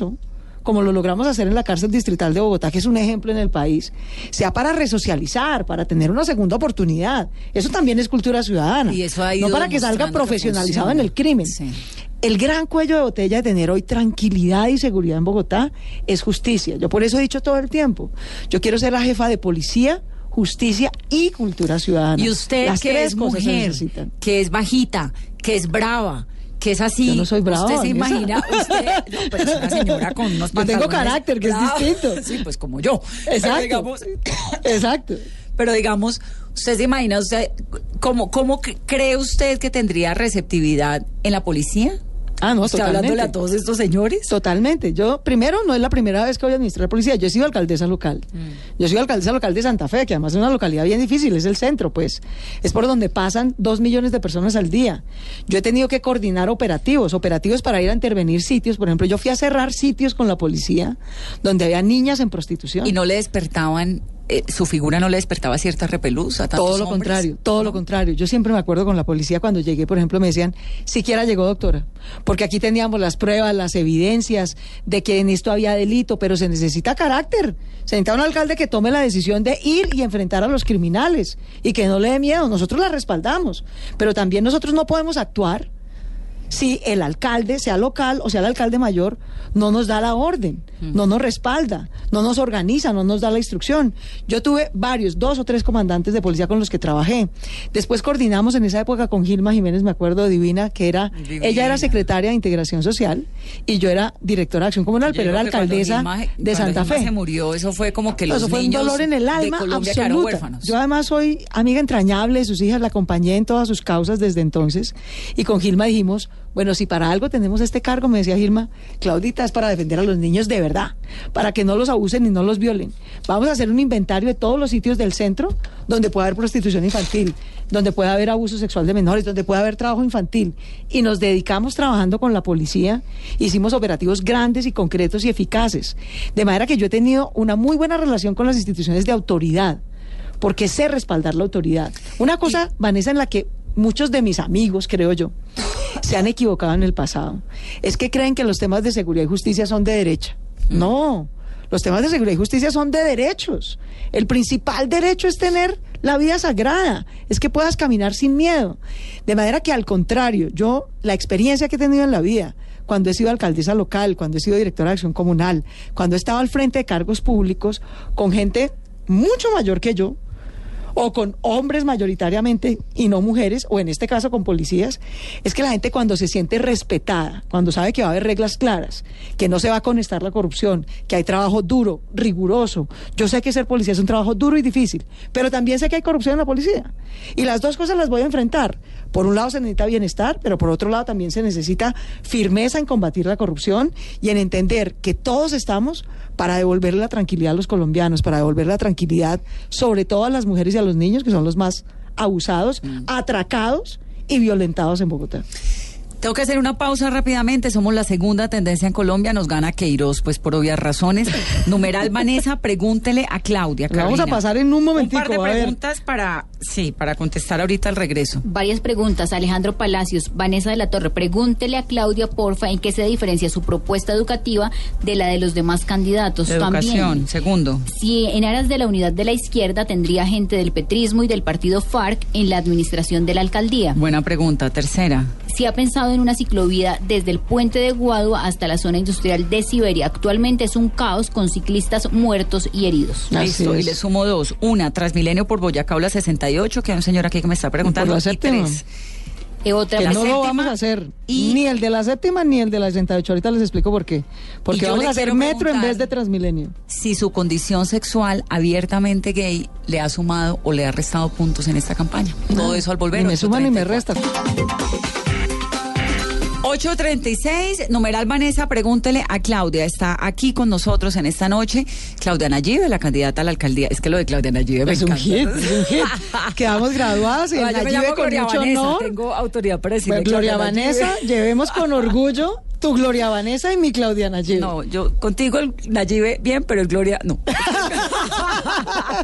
como lo logramos hacer en la cárcel distrital de Bogotá, que es un ejemplo en el país, sea para resocializar, para tener una segunda oportunidad. Eso también es cultura ciudadana. Y eso ha ido no para que salga profesionalizado en el crimen. Sí. El gran cuello de botella de tener hoy tranquilidad y seguridad en Bogotá es justicia. Yo por eso he dicho todo el tiempo, yo quiero ser la jefa de policía, justicia y cultura ciudadana. Y usted Las que tres es mujer, que es bajita, que es brava, que es así. Yo no soy brava, Usted se imagina, usted, no, pero es una señora con unos Yo tengo carácter, que es distinto. Sí, pues como yo. Exacto. Pero digamos, Exacto. pero digamos, usted se imagina, usted, ¿cómo, cómo cre- cree usted que tendría receptividad en la policía? Ah, no, ¿Usted totalmente. hablándole a todos estos señores? Totalmente. Yo, primero, no es la primera vez que voy a administrar policía. Yo he sido alcaldesa local. Mm. Yo soy alcaldesa local de Santa Fe, que además es una localidad bien difícil, es el centro, pues. Es por donde pasan dos millones de personas al día. Yo he tenido que coordinar operativos, operativos para ir a intervenir sitios. Por ejemplo, yo fui a cerrar sitios con la policía donde había niñas en prostitución. Y no le despertaban eh, su figura no le despertaba cierta repelús a tantos Todo lo hombres? contrario, todo lo contrario. Yo siempre me acuerdo con la policía cuando llegué, por ejemplo, me decían, siquiera llegó doctora, porque aquí teníamos las pruebas, las evidencias de que en esto había delito, pero se necesita carácter. Se necesita un alcalde que tome la decisión de ir y enfrentar a los criminales y que no le dé miedo. Nosotros la respaldamos, pero también nosotros no podemos actuar si el alcalde, sea local o sea el alcalde mayor, no nos da la orden, no nos respalda, no nos organiza, no nos da la instrucción. Yo tuve varios, dos o tres comandantes de policía con los que trabajé. Después coordinamos en esa época con Gilma Jiménez, me acuerdo, divina, que era, Divina. ella era secretaria de Integración Social y yo era directora de Acción Comunal, Yo pero era alcaldesa Gilma- de Santa Gilma Fe. se murió, eso fue como que los eso fue un dolor en el alma absoluta. huérfanos. Yo además soy amiga entrañable de sus hijas, la acompañé en todas sus causas desde entonces. Y con Gilma dijimos, bueno, si para algo tenemos este cargo, me decía Gilma, Claudita, es para defender a los niños de verdad, para que no los abusen y no los violen. Vamos a hacer un inventario de todos los sitios del centro donde pueda haber prostitución infantil, donde pueda haber abuso sexual de menores, donde pueda haber trabajo infantil. Y nos dedicamos trabajando con la policía, hicimos operativos grandes y concretos y eficaces. De manera que yo he tenido una muy buena relación con las instituciones de autoridad porque sé respaldar la autoridad. Una cosa, Vanessa, en la que muchos de mis amigos, creo yo, se han equivocado en el pasado, es que creen que los temas de seguridad y justicia son de derecha. No, los temas de seguridad y justicia son de derechos. El principal derecho es tener la vida sagrada, es que puedas caminar sin miedo. De manera que al contrario, yo la experiencia que he tenido en la vida, cuando he sido alcaldesa local, cuando he sido directora de acción comunal, cuando he estado al frente de cargos públicos con gente mucho mayor que yo, o con hombres mayoritariamente y no mujeres, o en este caso con policías, es que la gente cuando se siente respetada, cuando sabe que va a haber reglas claras, que no se va a conectar la corrupción, que hay trabajo duro, riguroso. Yo sé que ser policía es un trabajo duro y difícil, pero también sé que hay corrupción en la policía. Y las dos cosas las voy a enfrentar. Por un lado se necesita bienestar, pero por otro lado también se necesita firmeza en combatir la corrupción y en entender que todos estamos para devolverle la tranquilidad a los colombianos, para devolver la tranquilidad sobre todo a las mujeres y a los niños, que son los más abusados, atracados y violentados en Bogotá. Tengo que hacer una pausa rápidamente. Somos la segunda tendencia en Colombia. Nos gana Queiroz, pues por obvias razones. Numeral Vanessa, pregúntele a Claudia. La vamos a pasar en un momentico, Un par de a ver. preguntas para, sí, para contestar ahorita al regreso. Varias preguntas. Alejandro Palacios, Vanessa de la Torre, pregúntele a Claudia, porfa, en qué se diferencia su propuesta educativa de la de los demás candidatos. Educación, También, segundo. si en aras de la unidad de la izquierda tendría gente del petrismo y del partido FARC en la administración de la alcaldía. Buena pregunta. Tercera. Si ha pensado en una ciclovía desde el puente de Guadua hasta la zona industrial de Siberia. Actualmente es un caos con ciclistas muertos y heridos. Listo, y le sumo dos. Una, Transmilenio por Boyacá o la 68, que hay un señor aquí que me está preguntando. Por la y tres. Eh, otra que no lo vamos a hacer. Ni el de la séptima ni el de la 68. Ahorita les explico por qué. Porque vamos a hacer metro en vez de Transmilenio. Si su condición sexual abiertamente gay le ha sumado o le ha restado puntos en esta campaña. Todo eso al volver. Ni me suma ni me 8:34. Resta. 836, numeral Vanessa, pregúntele a Claudia. Está aquí con nosotros en esta noche. Claudia Nayibe, la candidata a la alcaldía. Es que lo de Claudia Nayibe me Es un hit, es un hit. Quedamos graduadas me con Gloria mucho Vanessa, honor. Tengo autoridad para decirle Pues, Gloria Nayibe. Vanessa, llevemos con orgullo tu Gloria Vanessa y mi Claudia Nayibe. No, yo contigo el Nayibe bien, pero el Gloria no.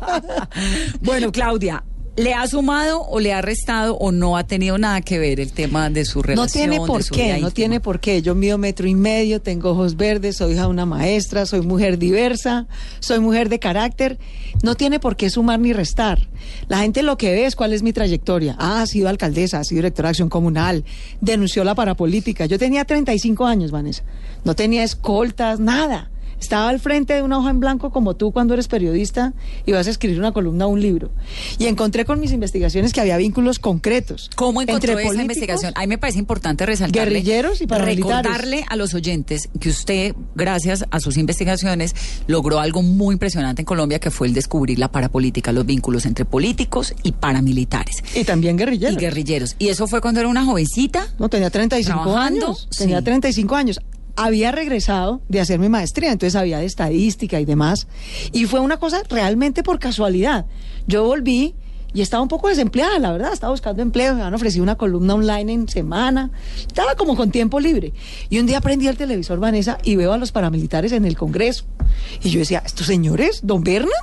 bueno, Claudia, ¿le ha sumado o le ha restado o no ha tenido nada que ver el tema de su No relación? tiene por qué, no tiene por qué. Yo mido metro y medio, tengo ojos verdes, soy hija de una maestra, soy mujer diversa, soy mujer de carácter. No tiene por qué sumar ni restar. La gente lo que ve es cuál es mi trayectoria. Ah, ha sido alcaldesa, ha sido directora de acción comunal, denunció la parapolítica. Yo tenía 35 años, Vanessa. No tenía escoltas, nada. Estaba al frente de una hoja en blanco como tú cuando eres periodista y vas a escribir una columna o un libro. Y encontré con mis investigaciones que había vínculos concretos. ¿Cómo encontró entre esa investigación? A mí me parece importante resaltarle. Guerrilleros y paramilitares. Recordarle a los oyentes que usted, gracias a sus investigaciones, logró algo muy impresionante en Colombia, que fue el descubrir la parapolítica, los vínculos entre políticos y paramilitares. Y también guerrilleros. Y guerrilleros. Y eso fue cuando era una jovencita. No, tenía 35 Trabajando, años. Tenía sí. 35 años. Había regresado de hacer mi maestría, entonces sabía de estadística y demás. Y fue una cosa realmente por casualidad. Yo volví y estaba un poco desempleada, la verdad. Estaba buscando empleo, me han ofrecido una columna online en semana. Estaba como con tiempo libre. Y un día prendí el televisor, Vanessa, y veo a los paramilitares en el Congreso. Y yo decía, ¿estos señores? ¿Don Berna?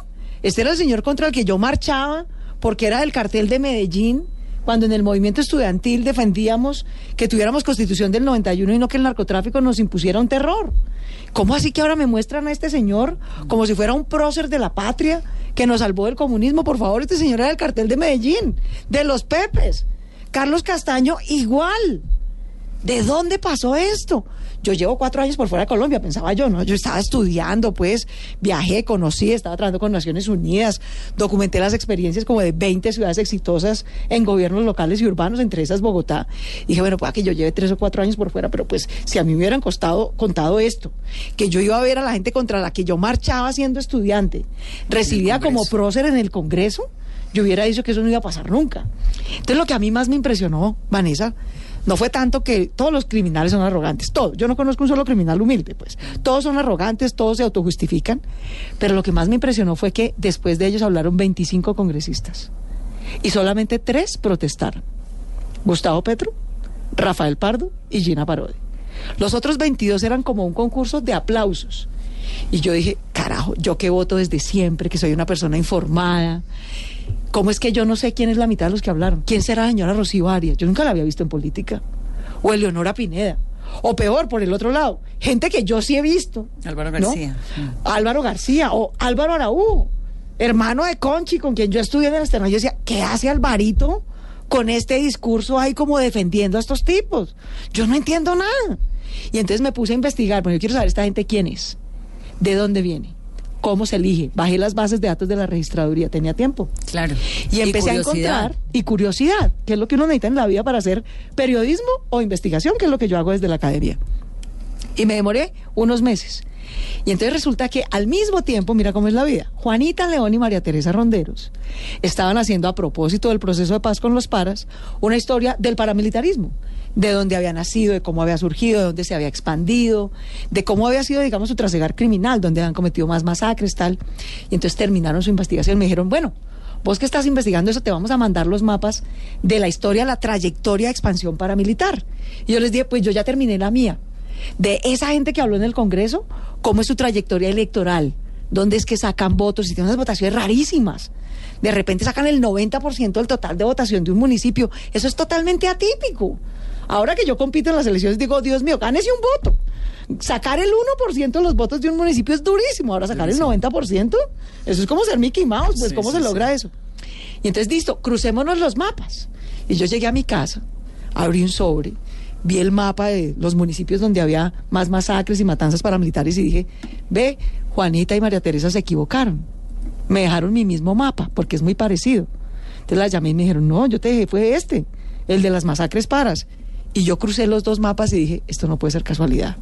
Este era el señor contra el que yo marchaba porque era del cartel de Medellín, cuando en el movimiento estudiantil defendíamos que tuviéramos constitución del 91 y no que el narcotráfico nos impusiera un terror. ¿Cómo así que ahora me muestran a este señor como si fuera un prócer de la patria que nos salvó del comunismo? Por favor, este señor era del cartel de Medellín, de los Pepes. Carlos Castaño igual. ¿De dónde pasó esto? Yo llevo cuatro años por fuera de Colombia, pensaba yo, ¿no? Yo estaba estudiando, pues, viajé, conocí, estaba trabajando con Naciones Unidas, documenté las experiencias como de 20 ciudades exitosas en gobiernos locales y urbanos, entre esas Bogotá. Y dije, bueno, pues que yo lleve tres o cuatro años por fuera, pero pues si a mí me hubieran costado, contado esto, que yo iba a ver a la gente contra la que yo marchaba siendo estudiante, recibida como prócer en el Congreso, yo hubiera dicho que eso no iba a pasar nunca. Entonces lo que a mí más me impresionó, Vanessa, no fue tanto que todos los criminales son arrogantes, todos. Yo no conozco un solo criminal humilde, pues. Todos son arrogantes, todos se autojustifican. Pero lo que más me impresionó fue que después de ellos hablaron 25 congresistas. Y solamente tres protestaron. Gustavo Petro, Rafael Pardo y Gina Parodi. Los otros 22 eran como un concurso de aplausos. Y yo dije, carajo, yo que voto desde siempre, que soy una persona informada, ¿Cómo es que yo no sé quién es la mitad de los que hablaron? ¿Quién será la señora Rocío Arias? Yo nunca la había visto en política. O Eleonora Pineda. O peor, por el otro lado, gente que yo sí he visto. Álvaro García. Álvaro García o Álvaro Araújo, hermano de Conchi, con quien yo estudié en el externo. Yo decía, ¿qué hace Alvarito con este discurso ahí como defendiendo a estos tipos? Yo no entiendo nada. Y entonces me puse a investigar, porque yo quiero saber esta gente quién es, de dónde viene cómo se elige. Bajé las bases de datos de la registraduría, tenía tiempo. Claro. Y empecé a encontrar, y curiosidad, que es lo que uno necesita en la vida para hacer periodismo o investigación, que es lo que yo hago desde la academia. Y me demoré unos meses. Y entonces resulta que al mismo tiempo, mira cómo es la vida, Juanita León y María Teresa Ronderos estaban haciendo a propósito del proceso de paz con los paras una historia del paramilitarismo, de dónde había nacido, de cómo había surgido, de dónde se había expandido, de cómo había sido, digamos, su trasegar criminal, donde habían cometido más masacres, tal. Y entonces terminaron su investigación. Me dijeron, bueno, vos que estás investigando eso, te vamos a mandar los mapas de la historia, la trayectoria de expansión paramilitar. Y yo les dije, pues yo ya terminé la mía de esa gente que habló en el Congreso, cómo es su trayectoria electoral, dónde es que sacan votos y tienen unas votaciones rarísimas. De repente sacan el 90% del total de votación de un municipio. Eso es totalmente atípico. Ahora que yo compito en las elecciones, digo, Dios mío, gánese un voto. Sacar el 1% de los votos de un municipio es durísimo. Ahora sacar el 90%, eso es como ser Mickey Mouse, pues ¿cómo se logra eso? Y entonces, listo, crucémonos los mapas. Y yo llegué a mi casa, abrí un sobre vi el mapa de los municipios donde había más masacres y matanzas paramilitares y dije, ve, Juanita y María Teresa se equivocaron. Me dejaron mi mismo mapa, porque es muy parecido. Entonces la llamé y me dijeron, no, yo te dejé, fue este, el de las masacres paras. Y yo crucé los dos mapas y dije, esto no puede ser casualidad.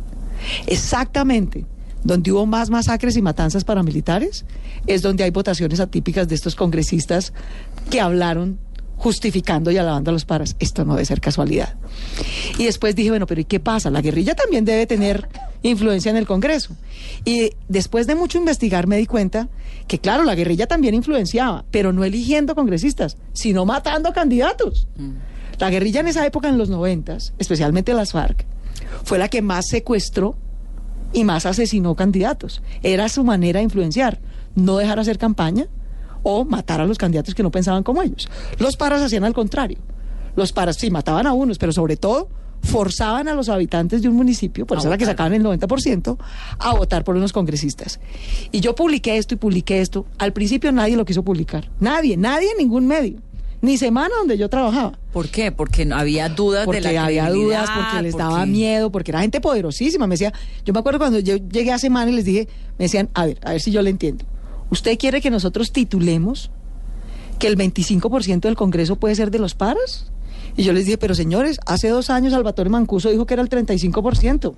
Exactamente donde hubo más masacres y matanzas paramilitares es donde hay votaciones atípicas de estos congresistas que hablaron justificando y alabando a los paras. Esto no debe ser casualidad. Y después dije, bueno, pero ¿y qué pasa? La guerrilla también debe tener influencia en el Congreso. Y después de mucho investigar me di cuenta que, claro, la guerrilla también influenciaba, pero no eligiendo congresistas, sino matando candidatos. La guerrilla en esa época, en los noventas, especialmente las FARC, fue la que más secuestró y más asesinó candidatos. Era su manera de influenciar, no dejar hacer campaña, o matar a los candidatos que no pensaban como ellos. Los paras hacían al contrario. Los paras sí mataban a unos, pero sobre todo forzaban a los habitantes de un municipio, por eso era que sacaban el 90%, a votar por unos congresistas. Y yo publiqué esto y publiqué esto. Al principio nadie lo quiso publicar. Nadie, nadie en ningún medio. Ni semana donde yo trabajaba. ¿Por qué? Porque no había dudas porque de la había dudas, porque les daba miedo, porque era gente poderosísima. Me decía, yo me acuerdo cuando yo llegué a semana y les dije, me decían, a ver, a ver si yo le entiendo. ¿Usted quiere que nosotros titulemos que el 25% del Congreso puede ser de los paros? Y yo les dije, pero señores, hace dos años Salvatore Mancuso dijo que era el 35%.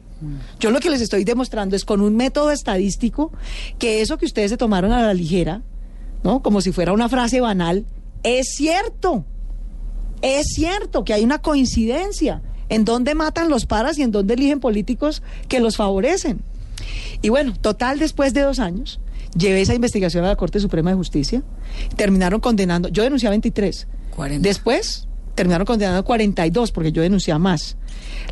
Yo lo que les estoy demostrando es con un método estadístico que eso que ustedes se tomaron a la ligera, ¿no? Como si fuera una frase banal, es cierto. Es cierto que hay una coincidencia en dónde matan los paras y en dónde eligen políticos que los favorecen. Y bueno, total, después de dos años, Llevé esa investigación a la Corte Suprema de Justicia. Terminaron condenando. Yo denuncié a 23. Después terminaron condenando a 42 porque yo denunciaba más.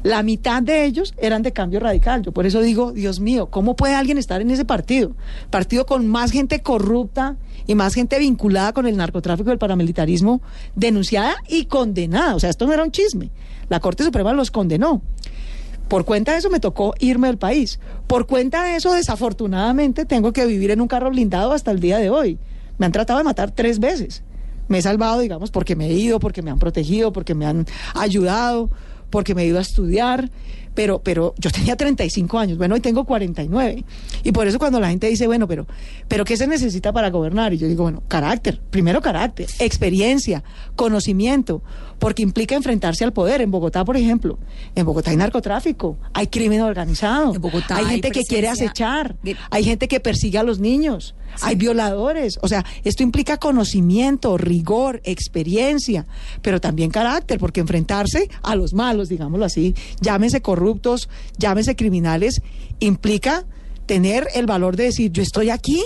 La mitad de ellos eran de cambio radical. Yo por eso digo, Dios mío, ¿cómo puede alguien estar en ese partido? Partido con más gente corrupta y más gente vinculada con el narcotráfico y el paramilitarismo denunciada y condenada. O sea, esto no era un chisme. La Corte Suprema los condenó. Por cuenta de eso me tocó irme del país. Por cuenta de eso, desafortunadamente, tengo que vivir en un carro blindado hasta el día de hoy. Me han tratado de matar tres veces. Me he salvado, digamos, porque me he ido, porque me han protegido, porque me han ayudado, porque me he ido a estudiar pero, pero yo tenía 35 años, bueno, hoy tengo 49. Y por eso cuando la gente dice, bueno, pero, pero ¿qué se necesita para gobernar? Y yo digo, bueno, carácter, primero carácter, experiencia, conocimiento, porque implica enfrentarse al poder. En Bogotá, por ejemplo, en Bogotá hay narcotráfico, hay crimen organizado, hay gente que quiere acechar, hay gente que persigue a los niños, hay violadores. O sea, esto implica conocimiento, rigor, experiencia, pero también carácter, porque enfrentarse a los malos, digámoslo así, llámese corruptos, llámese criminales, implica tener el valor de decir, yo estoy aquí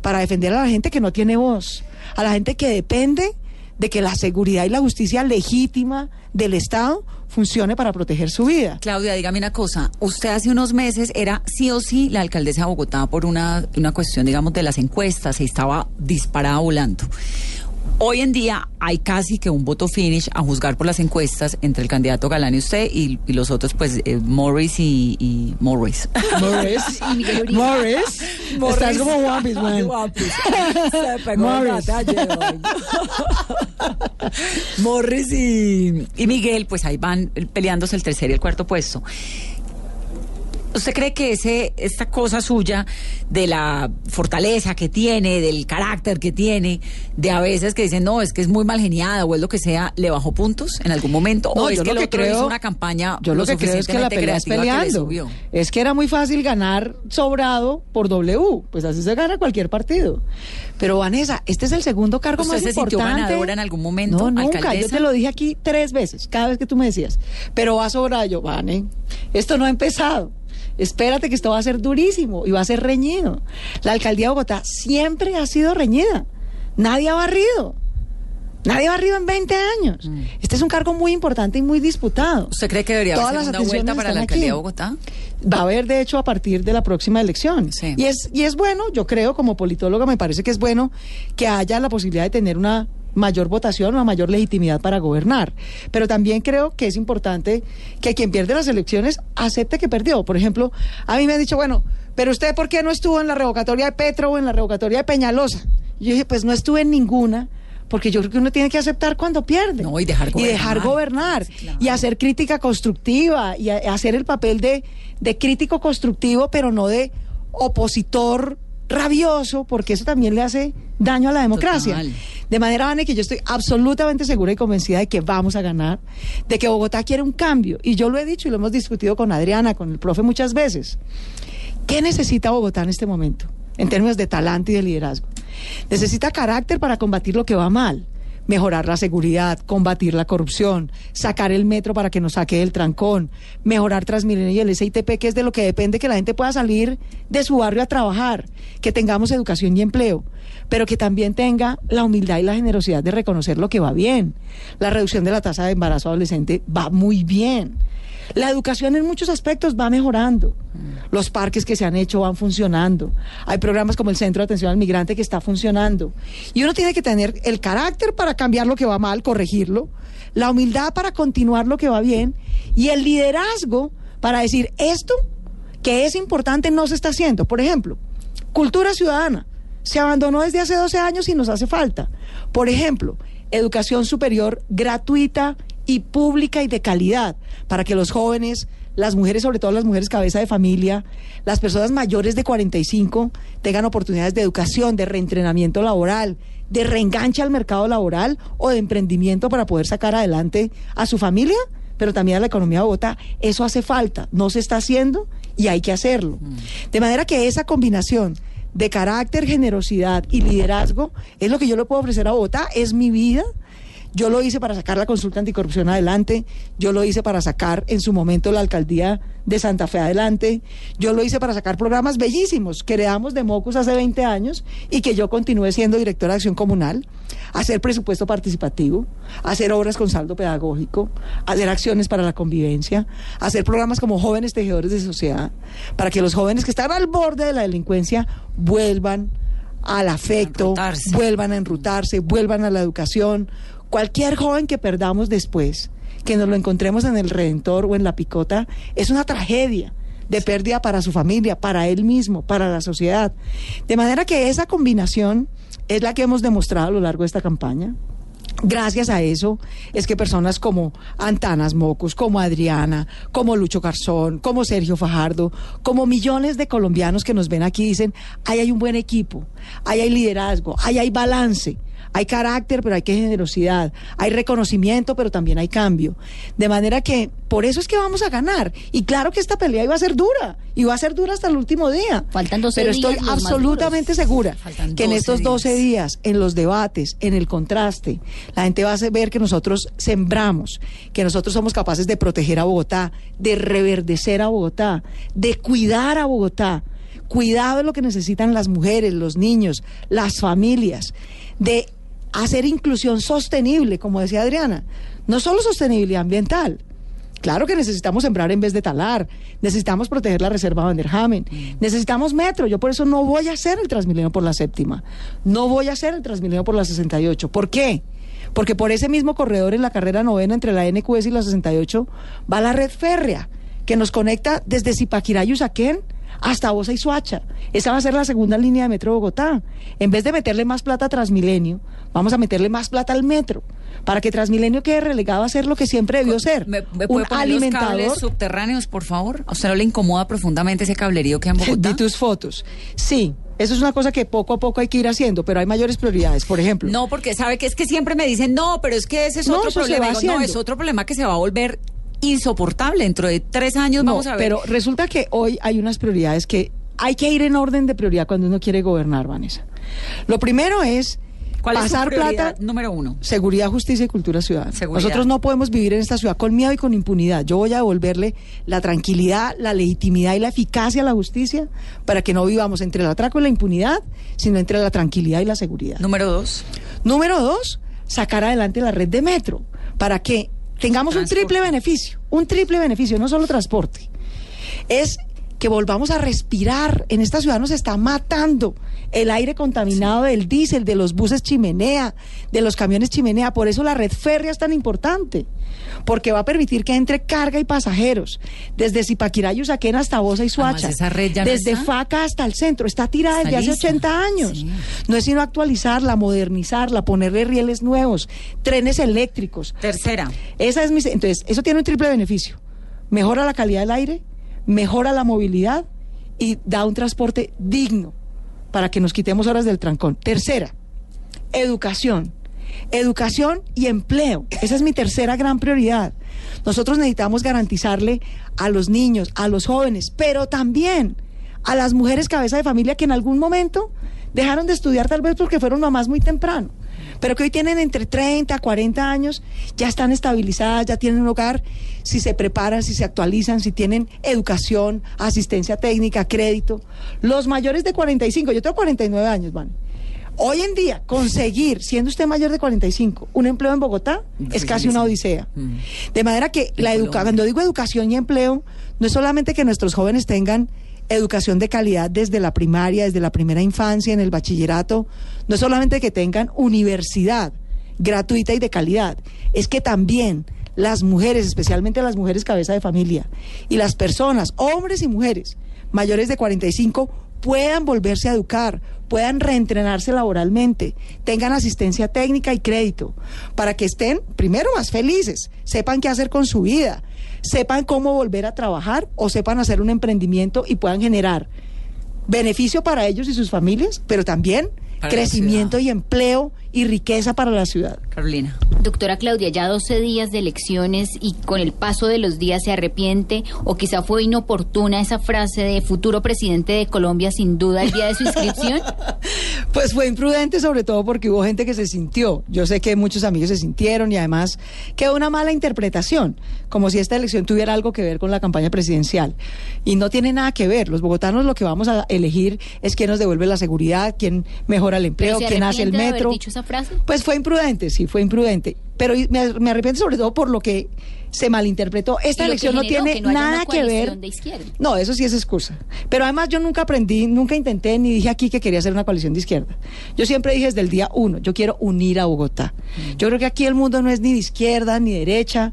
para defender a la gente que no tiene voz, a la gente que depende de que la seguridad y la justicia legítima del Estado funcione para proteger su vida. Claudia, dígame una cosa. Usted hace unos meses era sí o sí la alcaldesa de Bogotá por una, una cuestión, digamos, de las encuestas y estaba disparada volando. Hoy en día hay casi que un voto finish a juzgar por las encuestas entre el candidato Galán y usted y, los otros, pues, eh, Morris y, Morris. Morris. Morris. Morris. Estás como guapis, man. Morris. Morris y, y Miguel, pues ahí van peleándose el tercer y el cuarto puesto. ¿Usted cree que ese, esta cosa suya de la fortaleza que tiene, del carácter que tiene, de a veces que dicen, no, es que es muy mal geniada o es lo que sea, le bajó puntos en algún momento? ¿O es que el otro hizo una campaña Yo lo, que creo es que la pelea es peleando. es que era muy fácil ganar sobrado por W. Pues así se gana cualquier partido. Pero Vanessa, este es el segundo cargo más se importante. sintió ganadora en algún momento? No, nunca. Yo te lo dije aquí tres veces, cada vez que tú me decías. Pero va sobrado. Yo, Vane, esto no ha empezado. Espérate que esto va a ser durísimo y va a ser reñido. La alcaldía de Bogotá siempre ha sido reñida. Nadie ha barrido. Nadie ha barrido en 20 años. Mm. Este es un cargo muy importante y muy disputado. ¿Usted cree que debería haber segunda vuelta para la alcaldía de Bogotá? Va a haber, de hecho, a partir de la próxima elección. Y, es, y es bueno, yo creo, como politóloga, me parece que es bueno que haya la posibilidad de tener una mayor votación, una mayor legitimidad para gobernar. Pero también creo que es importante que quien pierde las elecciones acepte que perdió. Por ejemplo, a mí me han dicho, bueno, pero usted por qué no estuvo en la revocatoria de Petro o en la revocatoria de Peñalosa? yo dije, pues no estuve en ninguna porque yo creo que uno tiene que aceptar cuando pierde. y dejar gobernar. Y, dejar gobernar, y hacer crítica constructiva, y hacer el papel de, de crítico constructivo, pero no de opositor rabioso, porque eso también le hace daño a la democracia. De manera, Vane, que yo estoy absolutamente segura y convencida de que vamos a ganar, de que Bogotá quiere un cambio. Y yo lo he dicho y lo hemos discutido con Adriana, con el profe muchas veces. ¿Qué necesita Bogotá en este momento, en términos de talante y de liderazgo? Necesita carácter para combatir lo que va mal mejorar la seguridad, combatir la corrupción, sacar el metro para que nos saque del trancón, mejorar Transmilenio y el SITP, que es de lo que depende que la gente pueda salir de su barrio a trabajar, que tengamos educación y empleo, pero que también tenga la humildad y la generosidad de reconocer lo que va bien. La reducción de la tasa de embarazo adolescente va muy bien. La educación en muchos aspectos va mejorando. Los parques que se han hecho van funcionando. Hay programas como el Centro de Atención al Migrante que está funcionando. Y uno tiene que tener el carácter para cambiar lo que va mal, corregirlo, la humildad para continuar lo que va bien y el liderazgo para decir esto que es importante no se está haciendo. Por ejemplo, cultura ciudadana. Se abandonó desde hace 12 años y nos hace falta. Por ejemplo, educación superior gratuita y pública y de calidad para que los jóvenes, las mujeres, sobre todo las mujeres cabeza de familia, las personas mayores de 45 tengan oportunidades de educación, de reentrenamiento laboral, de reenganche al mercado laboral o de emprendimiento para poder sacar adelante a su familia, pero también a la economía de Bogotá. Eso hace falta, no se está haciendo y hay que hacerlo. Mm. De manera que esa combinación de carácter, generosidad y liderazgo es lo que yo le puedo ofrecer a Bogotá, es mi vida Yo lo hice para sacar la consulta anticorrupción adelante, yo lo hice para sacar en su momento la alcaldía de Santa Fe adelante, yo lo hice para sacar programas bellísimos que heredamos de Mocus hace 20 años y que yo continúe siendo directora de acción comunal, hacer presupuesto participativo, hacer obras con saldo pedagógico, hacer acciones para la convivencia, hacer programas como jóvenes tejedores de sociedad, para que los jóvenes que están al borde de la delincuencia vuelvan al afecto, vuelvan a enrutarse, vuelvan a la educación. Cualquier joven que perdamos después, que nos lo encontremos en el Redentor o en la Picota, es una tragedia de pérdida para su familia, para él mismo, para la sociedad. De manera que esa combinación es la que hemos demostrado a lo largo de esta campaña. Gracias a eso es que personas como Antanas Mocus, como Adriana, como Lucho Garzón, como Sergio Fajardo, como millones de colombianos que nos ven aquí dicen, ahí hay un buen equipo, ahí hay liderazgo, ahí hay balance. Hay carácter, pero hay que generosidad. Hay reconocimiento, pero también hay cambio. De manera que por eso es que vamos a ganar. Y claro que esta pelea iba a ser dura. Y va a ser dura hasta el último día. Faltan 12 Pero estoy días, los más absolutamente segura que en 12 estos 12 días. días, en los debates, en el contraste, la gente va a ver que nosotros sembramos, que nosotros somos capaces de proteger a Bogotá, de reverdecer a Bogotá, de cuidar a Bogotá. Cuidado de lo que necesitan las mujeres, los niños, las familias, de hacer inclusión sostenible, como decía Adriana, no solo sostenibilidad ambiental. Claro que necesitamos sembrar en vez de talar, necesitamos proteger la reserva Van der Hamen, necesitamos metro. Yo por eso no voy a hacer el Transmilenio por la séptima, no voy a hacer el Transmilenio por la 68. ¿Por qué? Porque por ese mismo corredor en la carrera novena entre la NQS y la 68 va la red férrea que nos conecta desde Zipaquirá y Usaquén hasta Bosa y Suacha. Esa va a ser la segunda línea de metro de Bogotá. En vez de meterle más plata a Transmilenio, vamos a meterle más plata al metro para que Transmilenio quede relegado a ser lo que siempre debió ser, ¿Me un puede poner los alimentador. cables subterráneos, por favor? ¿A usted no le incomoda profundamente ese cablerío que hay en Bogotá? Vi tus fotos. Sí, eso es una cosa que poco a poco hay que ir haciendo, pero hay mayores prioridades. Por ejemplo, No, porque sabe que es que siempre me dicen, no, pero es que ese es No, otro problema. Digo, no, es otro problema que se va a volver insoportable. Dentro de tres años No, vamos a ver. Pero resulta que hoy hay unas prioridades que hay que ir en orden de prioridad cuando uno quiere gobernar, Vanessa. Lo primero es ¿Cuál es su pasar plata. número uno? Seguridad, justicia y cultura ciudadana. Seguridad. Nosotros no podemos vivir en esta ciudad con miedo y con impunidad. Yo voy a devolverle la tranquilidad, la legitimidad y la eficacia a la justicia para que no vivamos entre el atraco y la impunidad, sino entre la tranquilidad y la seguridad. Número dos. Número dos, sacar adelante la red de metro para que tengamos un triple beneficio, un triple beneficio, no solo transporte. Es que volvamos a respirar. En esta ciudad nos está matando el aire contaminado del diésel, de los buses chimenea, de los camiones chimenea. Por eso la red férrea es tan importante, porque va a permitir que entre carga y pasajeros, desde Zipaquirá y Usaquén hasta Bosa y Suacha, esa red ya no desde. Faca hasta el centro, está tirada Está desde hace lista. 80 años. No es sino actualizarla, modernizarla, ponerle rieles nuevos, trenes eléctricos. Tercera. Esa es mi, entonces, eso tiene un triple beneficio. Mejora la calidad del aire, mejora la movilidad y da un transporte digno para que nos quitemos horas del trancón. Tercera, educación. Educación y empleo. Esa es mi tercera gran prioridad. Nosotros necesitamos garantizarle a los niños, a los jóvenes, pero también a las mujeres cabeza de familia que en algún momento dejaron de estudiar tal vez porque fueron mamás muy temprano, pero que hoy tienen entre 30, 40 años, ya están estabilizadas, ya tienen un hogar, si se preparan, si se actualizan, si tienen educación, asistencia técnica, crédito. Los mayores de 45, yo tengo 49 años, van. Hoy en día, conseguir, siendo usted mayor de 45, un empleo en Bogotá es casi una odisea. De manera que la educa cuando digo educación y empleo, no es solamente que nuestros jóvenes tengan educación de calidad desde la primaria, desde la primera infancia, en el bachillerato, no es solamente que tengan universidad gratuita y de calidad, es que también las mujeres, especialmente las mujeres cabeza de familia, y las personas, hombres y mujeres, mayores de 45, puedan volverse a educar, puedan reentrenarse laboralmente, tengan asistencia técnica y crédito, para que estén, primero, más felices, sepan qué hacer con su vida, sepan cómo volver a trabajar o sepan hacer un emprendimiento y puedan generar beneficio para ellos y sus familias, pero también Para crecimiento y empleo y riqueza para la ciudad. Carolina. Doctora Claudia, ya 12 días de elecciones y con el paso de los días se arrepiente o quizá fue inoportuna esa frase de futuro presidente de Colombia sin duda el día de su inscripción. Pues fue imprudente sobre todo porque hubo gente que se sintió. Yo sé que muchos amigos se sintieron y además quedó una mala interpretación, como si esta elección tuviera algo que ver con la campaña presidencial. Y no tiene nada que ver. Los bogotanos lo que vamos a elegir es quién nos devuelve la seguridad, quién mejora el empleo, ¿Pero se quién hace el arrepiente de haber metro. dicho esa frase? Pues fue imprudente, sí, fue imprudente. Pero me, me arrepiento sobre todo por lo que se malinterpretó. Esta elección no tiene que no haya nada que ver. de. No, eso sí es excusa. Pero además yo nunca aprendí, nunca intenté ni dije aquí que quería hacer una coalición de izquierda. Yo siempre dije desde el día uno, yo quiero unir a Bogotá. Yo creo que aquí el mundo no es ni de izquierda ni de derecha.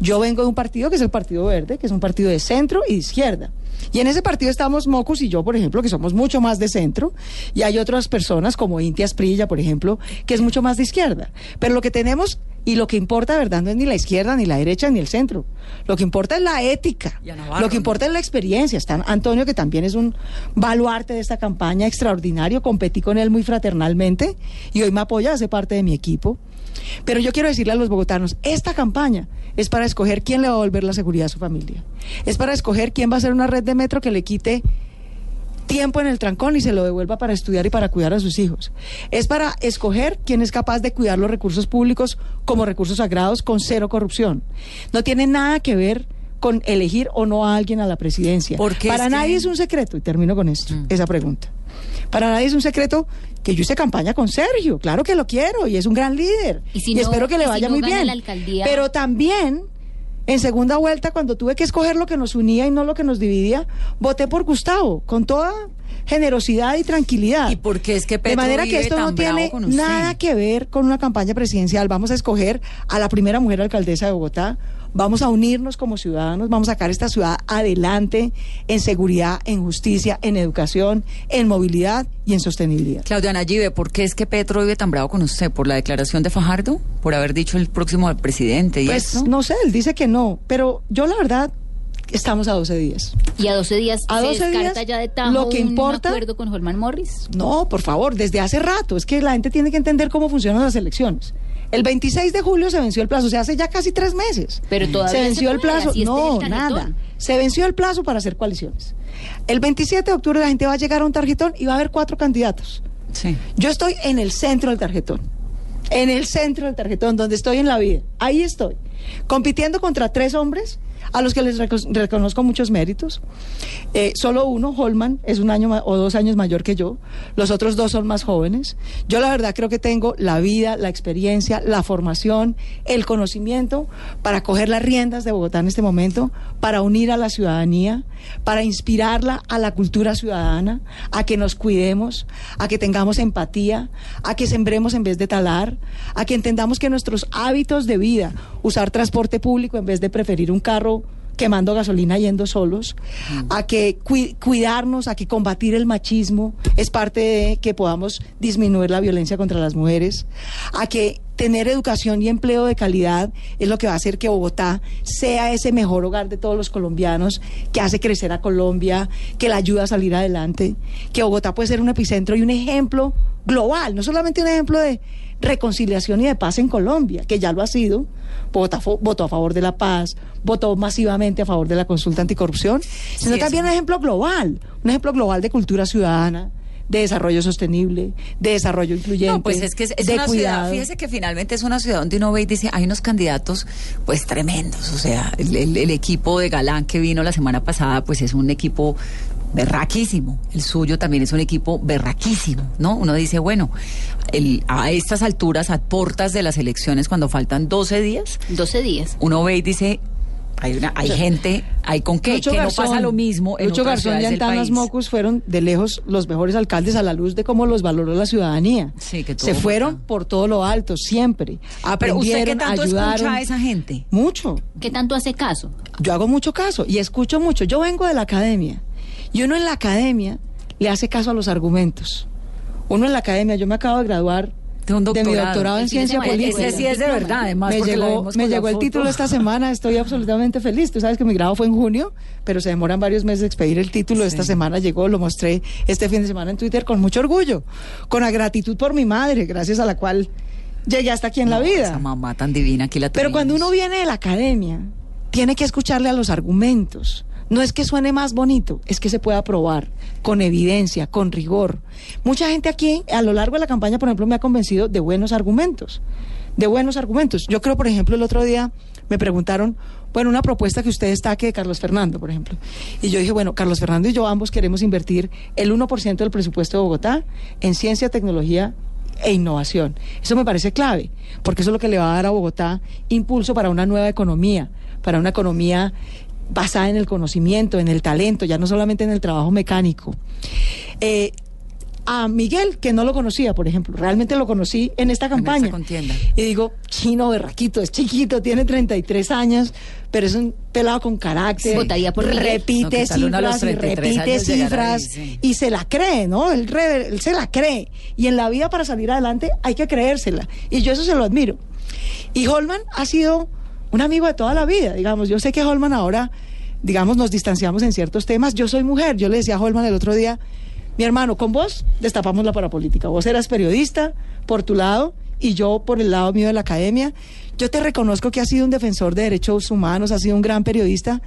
Yo vengo de un partido que es el Partido Verde, que es un partido de centro y de izquierda. Y en ese partido estamos Mocus y yo, por ejemplo, que somos mucho más de centro, y hay otras personas como Inti Asprilla, por ejemplo, que es mucho más de izquierda. Pero lo que tenemos y lo que importa, verdad, no es ni la izquierda, ni la derecha, ni el centro. Lo que importa es la ética. Lo que importa es la experiencia. Está Antonio, que también es un baluarte de esta campaña extraordinario. Competí con él muy fraternalmente y hoy me apoya, hace parte de mi equipo. Pero yo quiero decirle a los bogotanos, esta campaña es para escoger quién le va a volver la seguridad a su familia. Es para escoger quién va a hacer una red de metro que le quite tiempo en el trancón y se lo devuelva para estudiar y para cuidar a sus hijos. Es para escoger quién es capaz de cuidar los recursos públicos como recursos sagrados con cero corrupción. No tiene nada que ver con elegir o no a alguien a la presidencia. Porque para nadie que- es un secreto, y termino con esto, esa pregunta. Para nadie es un secreto que yo hice campaña con Sergio, claro que lo quiero y es un gran líder. Y si no- espero que le si vaya no muy bien. la alcaldía- Pero también en segunda vuelta, cuando tuve que escoger lo que nos unía y no lo que nos dividía, voté por Gustavo, con toda generosidad y tranquilidad. ¿Y por qué es que De manera que esto no tiene nada que ver con una campaña presidencial. Vamos a escoger a la primera mujer alcaldesa de Bogotá. Vamos a unirnos como ciudadanos, vamos a sacar esta ciudad adelante en seguridad, en justicia, en educación, en movilidad y en sostenibilidad. Claudia Nayibe, ¿por qué es que Petro vive tan bravo con usted? ¿Por la declaración de Fajardo? ¿Por haber dicho el próximo al presidente y Pues eso? no sé, él dice que no, pero yo la verdad estamos a 12 días. Y a 12 días A se 12 descarta días, ya de tajo lo que un importa- acuerdo con Holman Morris. No, por favor, desde hace rato. Es que la gente tiene que entender cómo funcionan las elecciones. El 26 de julio se venció el plazo, o sea, hace ya casi tres meses. Pero todavía se venció se el plazo. No, nada. Se venció el plazo para hacer coaliciones. El 27 de octubre la gente va a llegar a un tarjetón y va a haber cuatro candidatos. Sí. Yo estoy en el centro del tarjetón. En el centro del tarjetón, donde estoy en la vida. Ahí estoy. Compitiendo contra tres hombres a los que les reco- reconozco muchos méritos. Eh, solo uno, Holman, es un año o dos años mayor que yo. Los otros dos son más jóvenes. Yo la verdad creo que tengo la vida, la experiencia, la formación, el conocimiento para coger las riendas de Bogotá en este momento, para unir a la ciudadanía, para inspirarla a la cultura ciudadana, a que nos cuidemos, a que tengamos empatía, a que sembremos en vez de talar, a que entendamos que nuestros hábitos de vida, usar transporte público en vez de preferir un carro quemando gasolina yendo solos, a que cui- cuidarnos, a que combatir el machismo es parte de que podamos disminuir la violencia contra las mujeres, a que tener educación y empleo de calidad es lo que va a hacer que Bogotá sea ese mejor hogar de todos los colombianos, que hace crecer a Colombia, que la ayuda a salir adelante, que Bogotá puede ser un epicentro y un ejemplo global, no solamente un ejemplo de reconciliación y de paz en Colombia, que ya lo ha sido. Votó a favor de la paz, votó masivamente a favor de la consulta anticorrupción, sino Sí, también un ejemplo global, un ejemplo global de cultura ciudadana, de desarrollo sostenible, de desarrollo incluyente, No, pues es que es, una cuidado. ciudad, fíjese que finalmente es una ciudad donde uno ve y dice, hay unos candidatos pues tremendos, o sea, el, el- el equipo de Galán que vino la semana pasada pues es un equipo berraquísimo, el suyo también es un equipo berraquísimo, ¿no? Uno dice, bueno, el- a estas alturas, a portas de las elecciones, cuando faltan 12 días, 12 días. uno ve y dice, hay, una, hay gente, hay con qué, Lucho que no Garzón, pasa lo mismo en Lucho Garzón y Antanas. Mocus fueron de lejos los mejores alcaldes a la luz de cómo los valoró la ciudadanía. Sí, que todo Se fueron por todo lo alto, siempre. Pero usted qué tanto ayudaron. escucha a esa gente. Mucho. ¿Qué tanto hace caso? Yo hago mucho caso y escucho mucho. Yo vengo de la academia y uno en la academia le hace caso a los argumentos. Uno en la academia, yo me acabo de graduar de un mi doctorado. en ciencia política. Ese sí es de verdad, además, Me llegó, me llegó el foto. título esta semana, estoy absolutamente feliz. Tú sabes que mi grado fue en junio, pero se demoran varios meses de expedir el título. Esta semana llegó, lo mostré este fin de semana en Twitter con mucho orgullo, con la gratitud por mi madre, gracias a la cual llegué hasta aquí en la vida. Esa mamá tan divina, aquí la Pero cuando uno viene de la academia, tiene que escucharle a los argumentos. No es que suene más bonito, es que se pueda probar con evidencia, con rigor. Mucha gente aquí a lo largo de la campaña, por ejemplo, me ha convencido de buenos argumentos, de buenos argumentos. Yo creo, por ejemplo, el otro día me preguntaron, bueno, una propuesta que usted destaque de Carlos Fernando, por ejemplo. Y yo dije, bueno, Carlos Fernando y yo ambos queremos invertir el 1% del presupuesto de Bogotá en ciencia, tecnología e innovación. Eso me parece clave, porque eso es lo que le va a dar a Bogotá impulso para una nueva economía, para una economía basada en el conocimiento, en el talento, ya no solamente en el trabajo mecánico. Eh, a Miguel, que no lo conocía, por ejemplo, realmente lo conocí en esta campaña. contienda. Y digo, chino, berraquito, es chiquito, tiene 33 años, pero es un pelado con carácter. Sí. Votaría por. No, Repite ¿qué tal uno a los cifras y 33 repite ahí, cifras sí. y se la cree, ¿no? Él, re- él se la cree. Y en la vida para salir adelante hay que creérsela. Y yo eso se lo admiro. Y Holman ha sido un amigo de toda la vida, digamos. Yo sé que Holman ahora, digamos, nos distanciamos en ciertos temas. Yo soy mujer. Yo le decía a Holman el otro día, mi hermano, con vos destapamos la parapolítica. Vos eras periodista por tu lado y yo por el lado mío de la academia. Yo te reconozco que has sido un defensor de derechos humanos, has sido un gran periodista,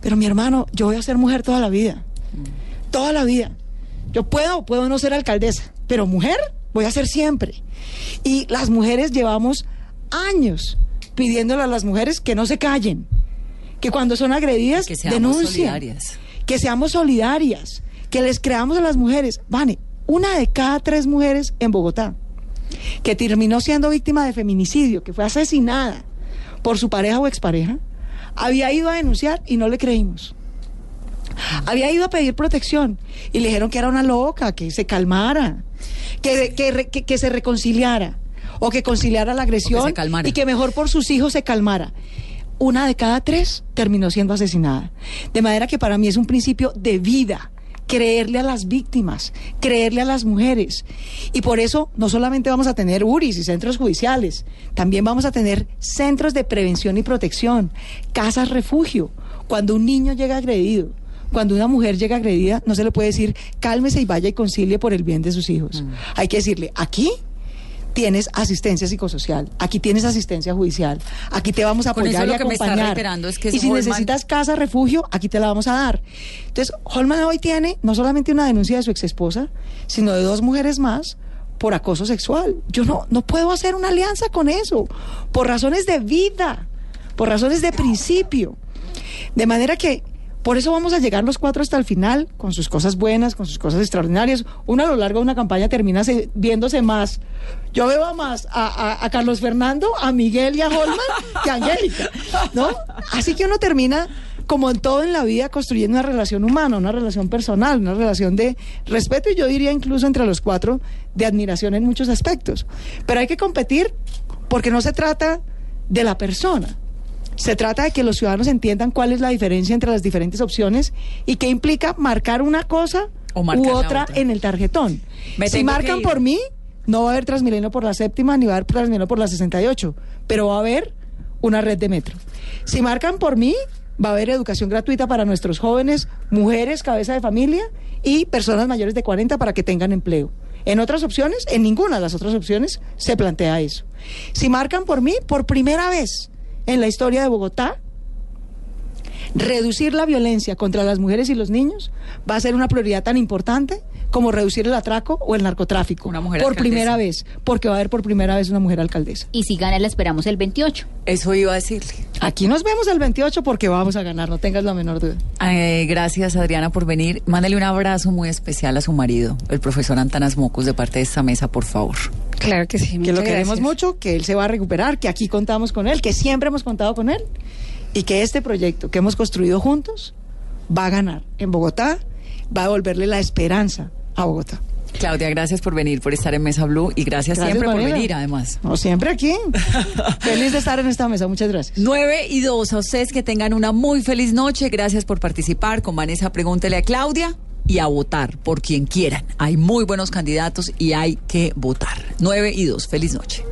pero mi hermano, yo voy a ser mujer toda la vida. Toda la vida. Yo puedo, puedo no ser alcaldesa, pero mujer voy a ser siempre. Y las mujeres llevamos años pidiéndole a las mujeres que no se callen, que cuando son agredidas Que denuncien, solidarias. que seamos solidarias, que les creamos a las mujeres. Vane, una de cada tres mujeres en Bogotá que terminó siendo víctima de feminicidio, que fue asesinada por su pareja o expareja, había ido a denunciar y no le creímos. Había ido a pedir protección y le dijeron que era una loca, que se calmara, que, que, re- que- que se reconciliara o que conciliara la agresión calmara. y que mejor por sus hijos se calmara. Una de cada tres terminó siendo asesinada. De manera que para mí es un principio de vida creerle a las víctimas, creerle a las mujeres. Y por eso no solamente vamos a tener URIs y centros judiciales, también vamos a tener centros de prevención y protección, casas refugio. Cuando un niño llega agredido, cuando una mujer llega agredida, no se le puede decir cálmese y vaya y concilie por el bien de sus hijos. Hay que decirle, aquí tienes asistencia psicosocial, aquí tienes asistencia judicial, aquí te vamos a Con eso apoyar lo y que me está acompañar. reiterando es que y si Holman- necesitas casa, refugio, aquí te la vamos a dar. Entonces, Holman hoy tiene no solamente una denuncia de su exesposa, sino de dos mujeres más por acoso sexual. Yo no, no puedo hacer una alianza con eso, por razones de vida, por razones de principio. De manera que por eso vamos a llegar los cuatro hasta el final, con sus cosas buenas, con sus cosas extraordinarias. Uno a lo largo de una campaña termina se- viéndose más. Yo veo a más a, a- a Carlos Fernando, a Miguel y a Holman que a Angélica, ¿no? Así que uno termina, como en todo en la vida, construyendo una relación humana, una relación personal, una relación de respeto y yo diría incluso entre los cuatro de admiración en muchos aspectos. Pero hay que competir porque no se trata de la persona. Se trata de que los ciudadanos entiendan cuál es la diferencia entre las diferentes opciones y qué implica marcar una cosa O u otra, otra. en el tarjetón. Me si marcan por mí, no va a haber Transmilenio por la séptima ni va a haber Transmilenio por la 68, pero va a haber una red de metro. Si marcan por mí, va a haber educación gratuita para nuestros jóvenes, mujeres, cabeza de familia y personas mayores de 40 para que tengan empleo. En otras opciones, en ninguna de las otras opciones se plantea eso. Si marcan por mí, por primera vez en la historia de Bogotá, reducir la violencia contra las mujeres y los niños va a ser una prioridad tan importante como reducir el atraco o el narcotráfico. Una mujer por alcaldesa. primera vez, porque va a haber por primera vez una mujer alcaldesa. Y si gana, la esperamos el 28. Eso iba a decirle. Aquí nos vemos el 28 porque vamos a ganar, no tengas la menor duda. Eh, gracias Adriana por venir. Mándale un abrazo muy especial a su marido, el profesor Antanas Mocus, de parte de esta mesa, por favor. Claro que sí. Que lo queremos gracias. mucho, que él se va a recuperar, que aquí contamos con él, que siempre hemos contado con él y que este proyecto que hemos construido juntos va a ganar en Bogotá, va a devolverle la esperanza a Bogotá. Claudia, gracias por venir, por estar en Mesa Blue y gracias, Gracias, siempre por venir, además. No, siempre aquí. Feliz de estar en esta mesa, muchas gracias. 9 y 2, a ustedes que tengan una muy feliz noche. Gracias por participar con Vanessa. Pregúntele a Claudia. y a votar por quien quieran. Hay muy buenos candidatos y hay que votar. 9 y 2. Feliz noche.